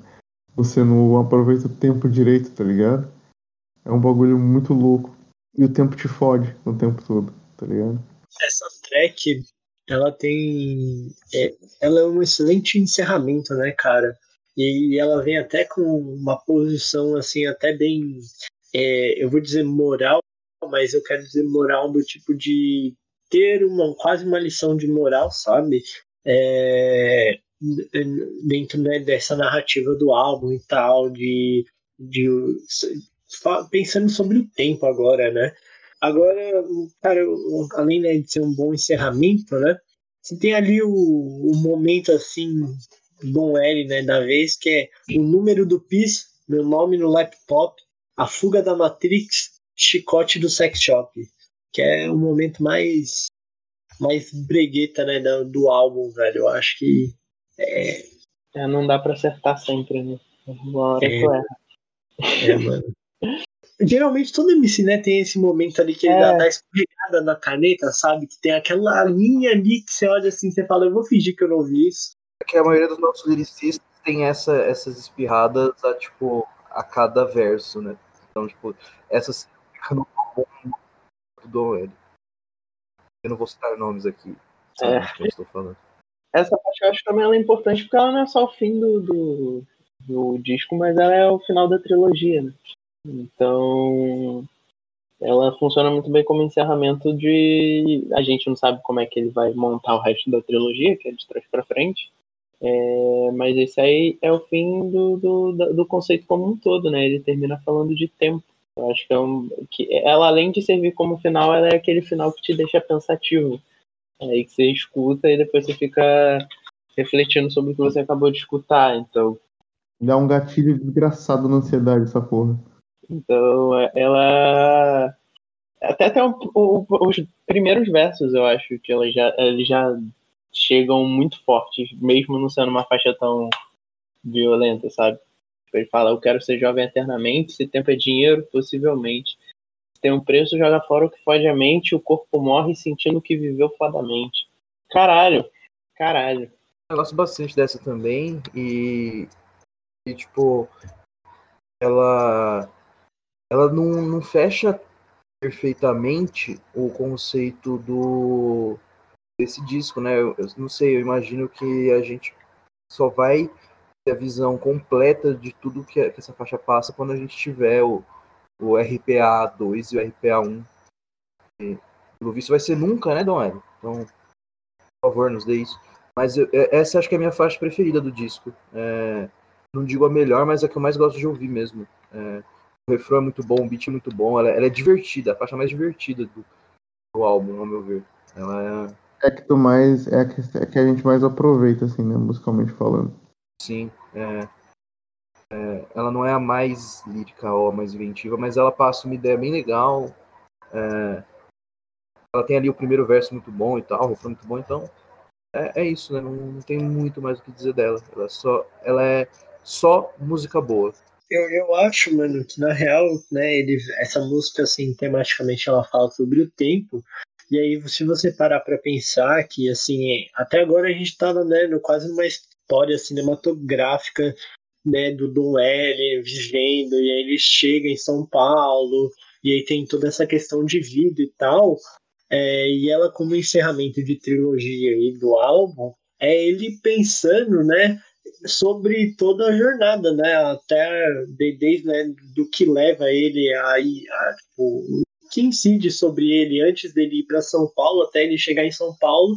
Você não aproveita o tempo direito, tá ligado? É um bagulho muito louco. E o tempo te fode o tempo todo, tá ligado? Essa track, ela tem. É, ela é um excelente encerramento, né, cara? E ela vem até com uma posição assim, até bem, é, eu vou dizer moral, mas eu quero dizer moral do tipo de ter uma quase uma lição de moral, sabe? É, dentro né, dessa narrativa do álbum e tal, de, de pensando sobre o tempo agora, né? Agora, cara, além né, de ser um bom encerramento, né? Você tem ali o, o momento assim Dom L, né, da vez, que é o número do PIS, meu nome no laptop, a fuga da Matrix, chicote do sex shop, que é o momento mais mais bregueta, né, do, do álbum, velho. Eu acho que é... é não dá para acertar sempre, né? Uma hora é, é, mano. Geralmente todo MC, né, tem esse momento ali que ele é. dá, escorregada na caneta, sabe? Que tem aquela linha ali que você olha assim, você fala, eu vou fingir que eu não vi isso que a maioria dos nossos lyricistas tem essa, essas espirradas a, tipo, a cada verso, né? Então, tipo, essas fica no do ele. Eu não vou citar nomes aqui. É. Que estou falando. Essa parte eu acho também ela é importante porque ela não é só o fim do, do, do disco, mas ela é o final da trilogia, né? Então, ela funciona muito bem como encerramento de. A gente não sabe como é que ele vai montar o resto da trilogia, que é de trás para frente. É, mas esse aí é o fim do, do, do conceito como um todo, né? Ele termina falando de tempo. Eu acho que, é um, que ela, além de servir como final, ela é aquele final que te deixa pensativo. É aí que você escuta e depois você fica refletindo sobre o que você acabou de escutar. Então. Dá um gatilho desgraçado na ansiedade, essa porra. Então, é, ela. Até até os primeiros versos, eu acho que ela já, ele já chegam muito fortes, mesmo não sendo uma faixa tão violenta, sabe? Ele fala, eu quero ser jovem eternamente, se tempo é dinheiro, possivelmente. Se tem um preço, joga fora o que fode a mente, o corpo morre sentindo que viveu fodamente. Caralho, caralho. Eu gosto bastante dessa também, e, e tipo, ela, ela não, não fecha perfeitamente o conceito do desse disco, né? Eu, eu, não sei, eu imagino que a gente só vai ter a visão completa de tudo que, que essa faixa passa quando a gente tiver o, o RPA 2 e o RPA 1. E, pelo visto vai ser nunca, né, Dom Hélio? Então, por favor, nos dê isso. Mas eu, é, essa acho que é a minha faixa preferida do disco. É, não digo a melhor, mas é a que eu mais gosto de ouvir mesmo. É, o refrão é muito bom, o beat é muito bom, ela, ela é divertida, a faixa mais divertida do, do álbum, ao meu ver. Ela é é que tu mais. É a que, é que a gente mais aproveita, assim, né? Musicalmente falando. Sim, é, é, ela não é a mais lírica ou a mais inventiva, mas ela passa uma ideia bem legal. É, ela tem ali o primeiro verso muito bom e tal, o refrão muito bom, então é, é isso, né? Não, não, tem muito mais o que dizer dela. Ela, é só, ela é só música boa. Eu, eu acho, mano, que na real, né, ele, essa música, assim, tematicamente ela fala sobre o tempo, e aí, se você parar para pensar que, assim, até agora a gente tá, né, quase numa história cinematográfica, né, do Dom L vivendo, e aí ele chega em São Paulo, e aí tem toda essa questão de vida e tal, é, e ela como encerramento de trilogia aí do álbum, é ele pensando, né, sobre toda a jornada, né, até desde né, do que leva ele a, a, a tipo, que incide sobre ele antes dele ir para São Paulo, até ele chegar em São Paulo,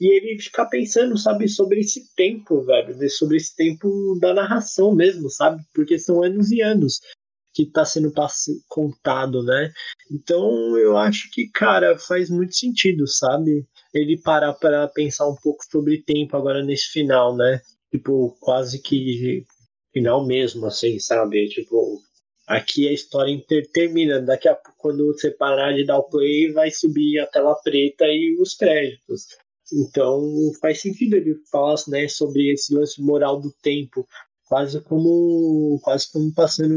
e ele ficar pensando, sabe, sobre esse tempo, velho, sobre esse tempo da narração mesmo, sabe, porque são anos e anos que está sendo contado, né? Então eu acho que, cara, faz muito sentido, sabe? Ele parar para pensar um pouco sobre tempo agora nesse final, né? Tipo, quase que final mesmo, assim, sabe? Tipo, aqui a história termina. Daqui a pouco, quando você parar de dar o play, vai subir a tela preta e os créditos. Então faz sentido ele falar né, sobre esse lance moral do tempo, quase como quase como passando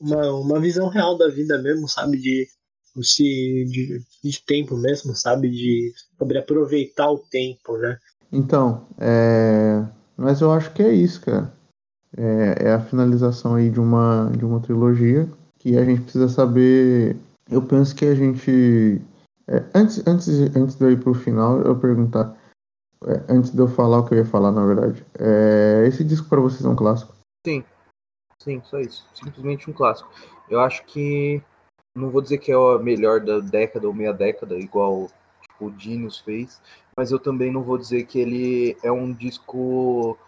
uma, uma visão real da vida mesmo, sabe? De, de, de tempo mesmo, sabe? De sobre aproveitar o tempo, né? Então, é... mas eu acho que é isso, cara. É, é a finalização aí de uma, de uma trilogia que a gente precisa saber. Eu penso que a gente. É, antes, antes, antes de eu ir pro final, eu perguntar é, antes de eu falar o que eu ia falar, na verdade. É, esse disco para vocês é um clássico? Sim. Sim, só isso. Simplesmente um clássico. Eu acho que. Não vou dizer que é o melhor da década ou meia década, igual tipo, o Genius fez, mas eu também não vou dizer que ele é um disco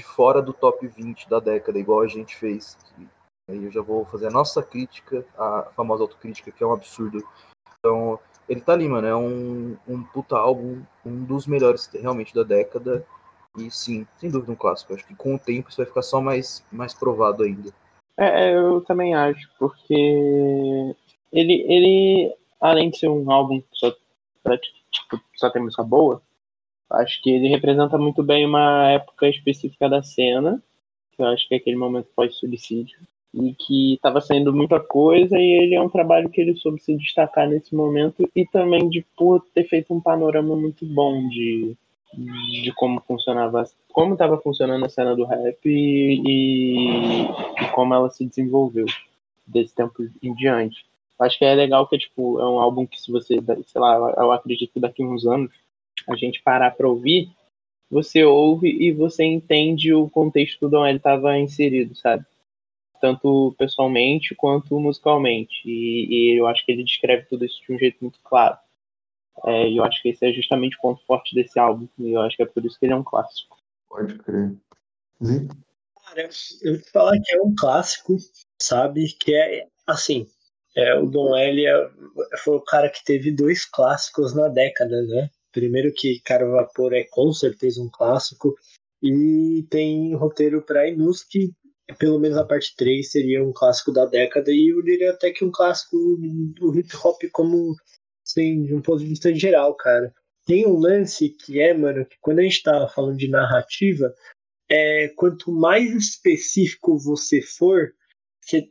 fora do top 20 da década, igual a gente fez. Aí eu já vou fazer a nossa crítica, a famosa autocrítica, que é um absurdo. Então, ele tá ali, mano. É um, um puta álbum, um dos melhores realmente da década. E sim, sem dúvida um clássico. Acho que com o tempo isso vai ficar só mais, mais provado ainda. É, é eu também acho, porque ele, ele além de ser um álbum que só, tipo, só tem música boa, acho que ele representa muito bem uma época específica da cena, que eu acho que é aquele momento pós-suicídio e que estava saindo muita coisa e ele é um trabalho que ele soube se destacar nesse momento e também de por ter feito um panorama muito bom de, de como funcionava como estava funcionando a cena do rap e, e, e, como ela se desenvolveu desse tempo em diante. Acho que é legal que tipo é um álbum que se você sei lá eu acredito que daqui a uns anos a gente parar para ouvir você ouve e você entende o contexto onde ele estava inserido sabe tanto pessoalmente quanto musicalmente. E, e, eu acho que ele descreve tudo isso de um jeito muito claro. É, e eu acho que esse é justamente o ponto forte desse álbum. E eu acho que é por isso que ele é um clássico. Pode crer. Cara, eu vou falar que é um clássico, sabe? Que é assim. É, o Dom L é, foi o cara que teve dois clássicos na década, né? Primeiro que Caro Vapor é com certeza um clássico. E tem roteiro para Inus, que pelo menos a parte 3 seria um clássico da década e eu diria até que um clássico do hip hop como assim, de um ponto de vista geral, cara. Tem um lance que é, mano, que quando a gente tá falando de narrativa, é quanto mais específico você for,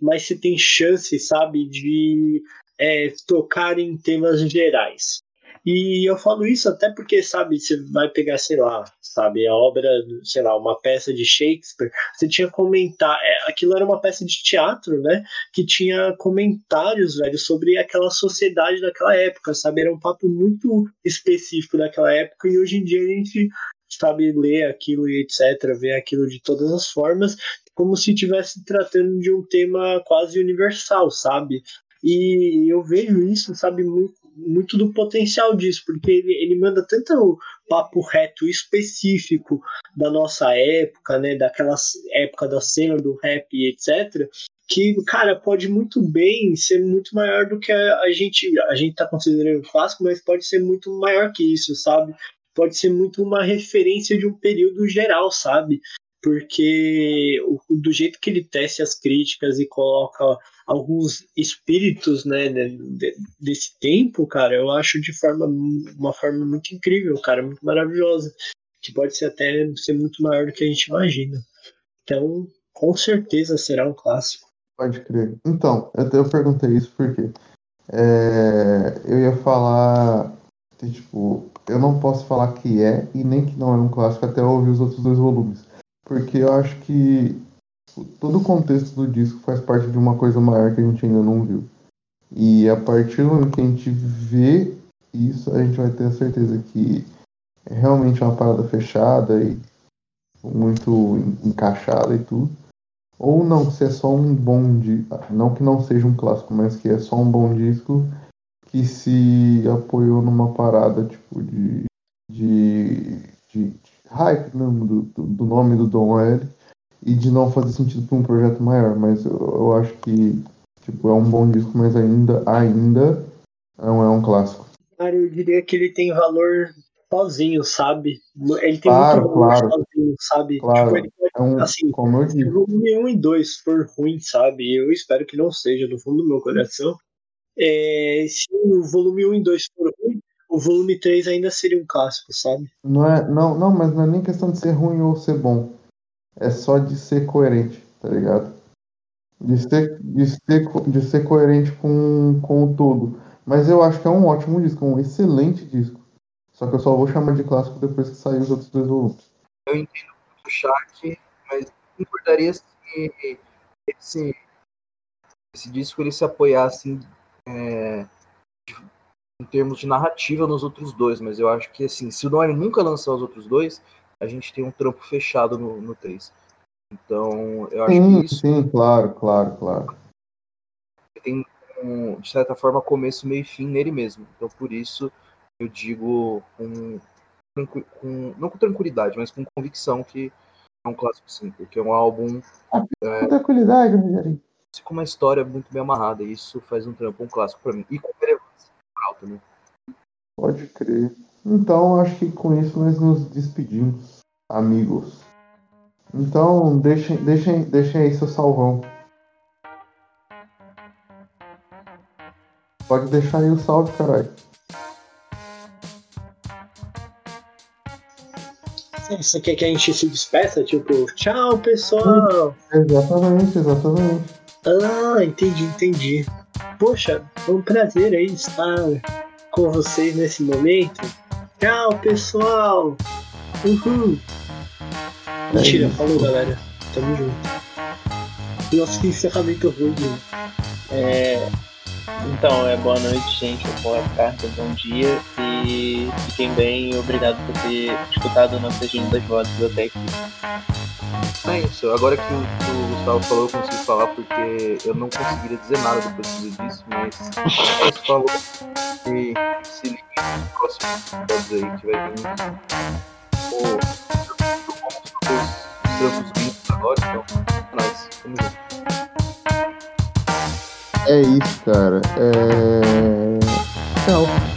mais você tem chance, sabe, de é, tocar em temas gerais. E eu falo isso até porque, sabe, você vai pegar, sei lá, sabe, a obra, sei lá, uma peça de Shakespeare, você tinha comentar, é, aquilo era uma peça de teatro, né, que tinha comentários, velho, sobre aquela sociedade daquela época, sabe, era um papo muito específico daquela época e hoje em dia a gente sabe ler aquilo e etc, ver aquilo de todas as formas, como se estivesse tratando de um tema quase universal, sabe? E eu vejo isso, sabe, muito muito do potencial disso, porque ele, ele manda tanto papo reto específico da nossa época, né, daquela época da cena do rap, etc., que, cara, pode muito bem ser muito maior do que a, gente a gente tá considerando clássico, mas pode ser muito maior que isso, sabe? pode ser muito uma referência de um período geral, sabe? Porque o, do jeito que ele tece as críticas e coloca alguns espíritos né, de, desse tempo, cara, eu acho de forma uma forma muito incrível, cara, muito maravilhosa, que pode ser até ser muito maior do que a gente imagina. Então, com certeza será um clássico. Pode crer. Então, eu, eu perguntei isso porque é, eu ia falar que, tipo, eu não posso falar que é e nem que não é um clássico até ouvir os outros dois volumes. Porque eu acho que todo o contexto do disco faz parte de uma coisa maior que a gente ainda não viu. E a partir do momento que a gente vê isso, a gente vai ter a certeza que é realmente uma parada fechada e muito encaixada e tudo. Ou não, se é só um bom disco, não que não seja um clássico, mas que é só um bom disco que se apoiou numa parada tipo de, de, de, hype mesmo do, do, do, nome do Dom L e de não fazer sentido para um projeto maior, mas eu, eu, acho que tipo, é um bom disco, mas ainda, ainda não é um clássico. Cara, eu diria que ele tem valor sozinho, sabe? Ele tem claro, muito claro, sozinho, sabe? Claro. Tipo, ele pode, é um, assim, como eu disse. se o volume 1 e 2 for ruim, sabe? Eu espero que não seja, no fundo do meu coração. É, se o volume 1 e 2 for ruim, o volume 3 ainda seria um clássico, sabe? Não, é, não, não, mas não é nem questão de ser ruim ou ser bom. É só de ser coerente, tá ligado? De ser, de ser, de ser coerente com, com o todo. Mas eu acho que é um ótimo disco, um excelente disco. Só que eu só vou chamar de clássico depois que sair os outros dois volumes. Eu entendo o chat, mas importaria se esse, esse disco ele se apoiasse é, em termos de narrativa nos outros dois, mas eu acho que assim, se o Noir nunca lançar os outros dois, a gente tem um trampo fechado no, no 3. Então, eu acho sim, que isso. Sim, claro, claro, claro. Tem, um, de certa forma, começo, meio e fim nele mesmo. Então, por isso, eu digo com, com, não com tranquilidade, mas com convicção que é um clássico sim, porque é um álbum. Ah, é, com tranquilidade, Rogerinho. Com uma história muito bem amarrada, e isso faz um trampo um clássico para mim. E com relevância alta, né? Pode crer. Então, acho que com isso nós nos despedimos, amigos. Então, deixem, deixem, deixem aí seu salvão. Pode deixar aí o salve, caralho. Você quer que a gente se despeça? Tipo, tchau, pessoal! Exatamente, exatamente. Ah, entendi, entendi. Poxa, foi um prazer aí estar com vocês nesse momento. Tchau, pessoal! Uhul! Mentira, é falou, galera. Tamo junto. Nossa, que encerramento ruim. É, então, é boa noite, gente, boa tarde, bom dia e fiquem bem obrigado por ter escutado nossas lindas vozes até aqui. É isso, agora que o, que o Gustavo falou, eu consigo falar porque eu não conseguiria dizer nada depois disso, mas ele falou que se ligue nos próximos episódios aí que vai vir. Os trampos vindos agora, então, nóis, tamo junto. É isso, cara. É... Tchau.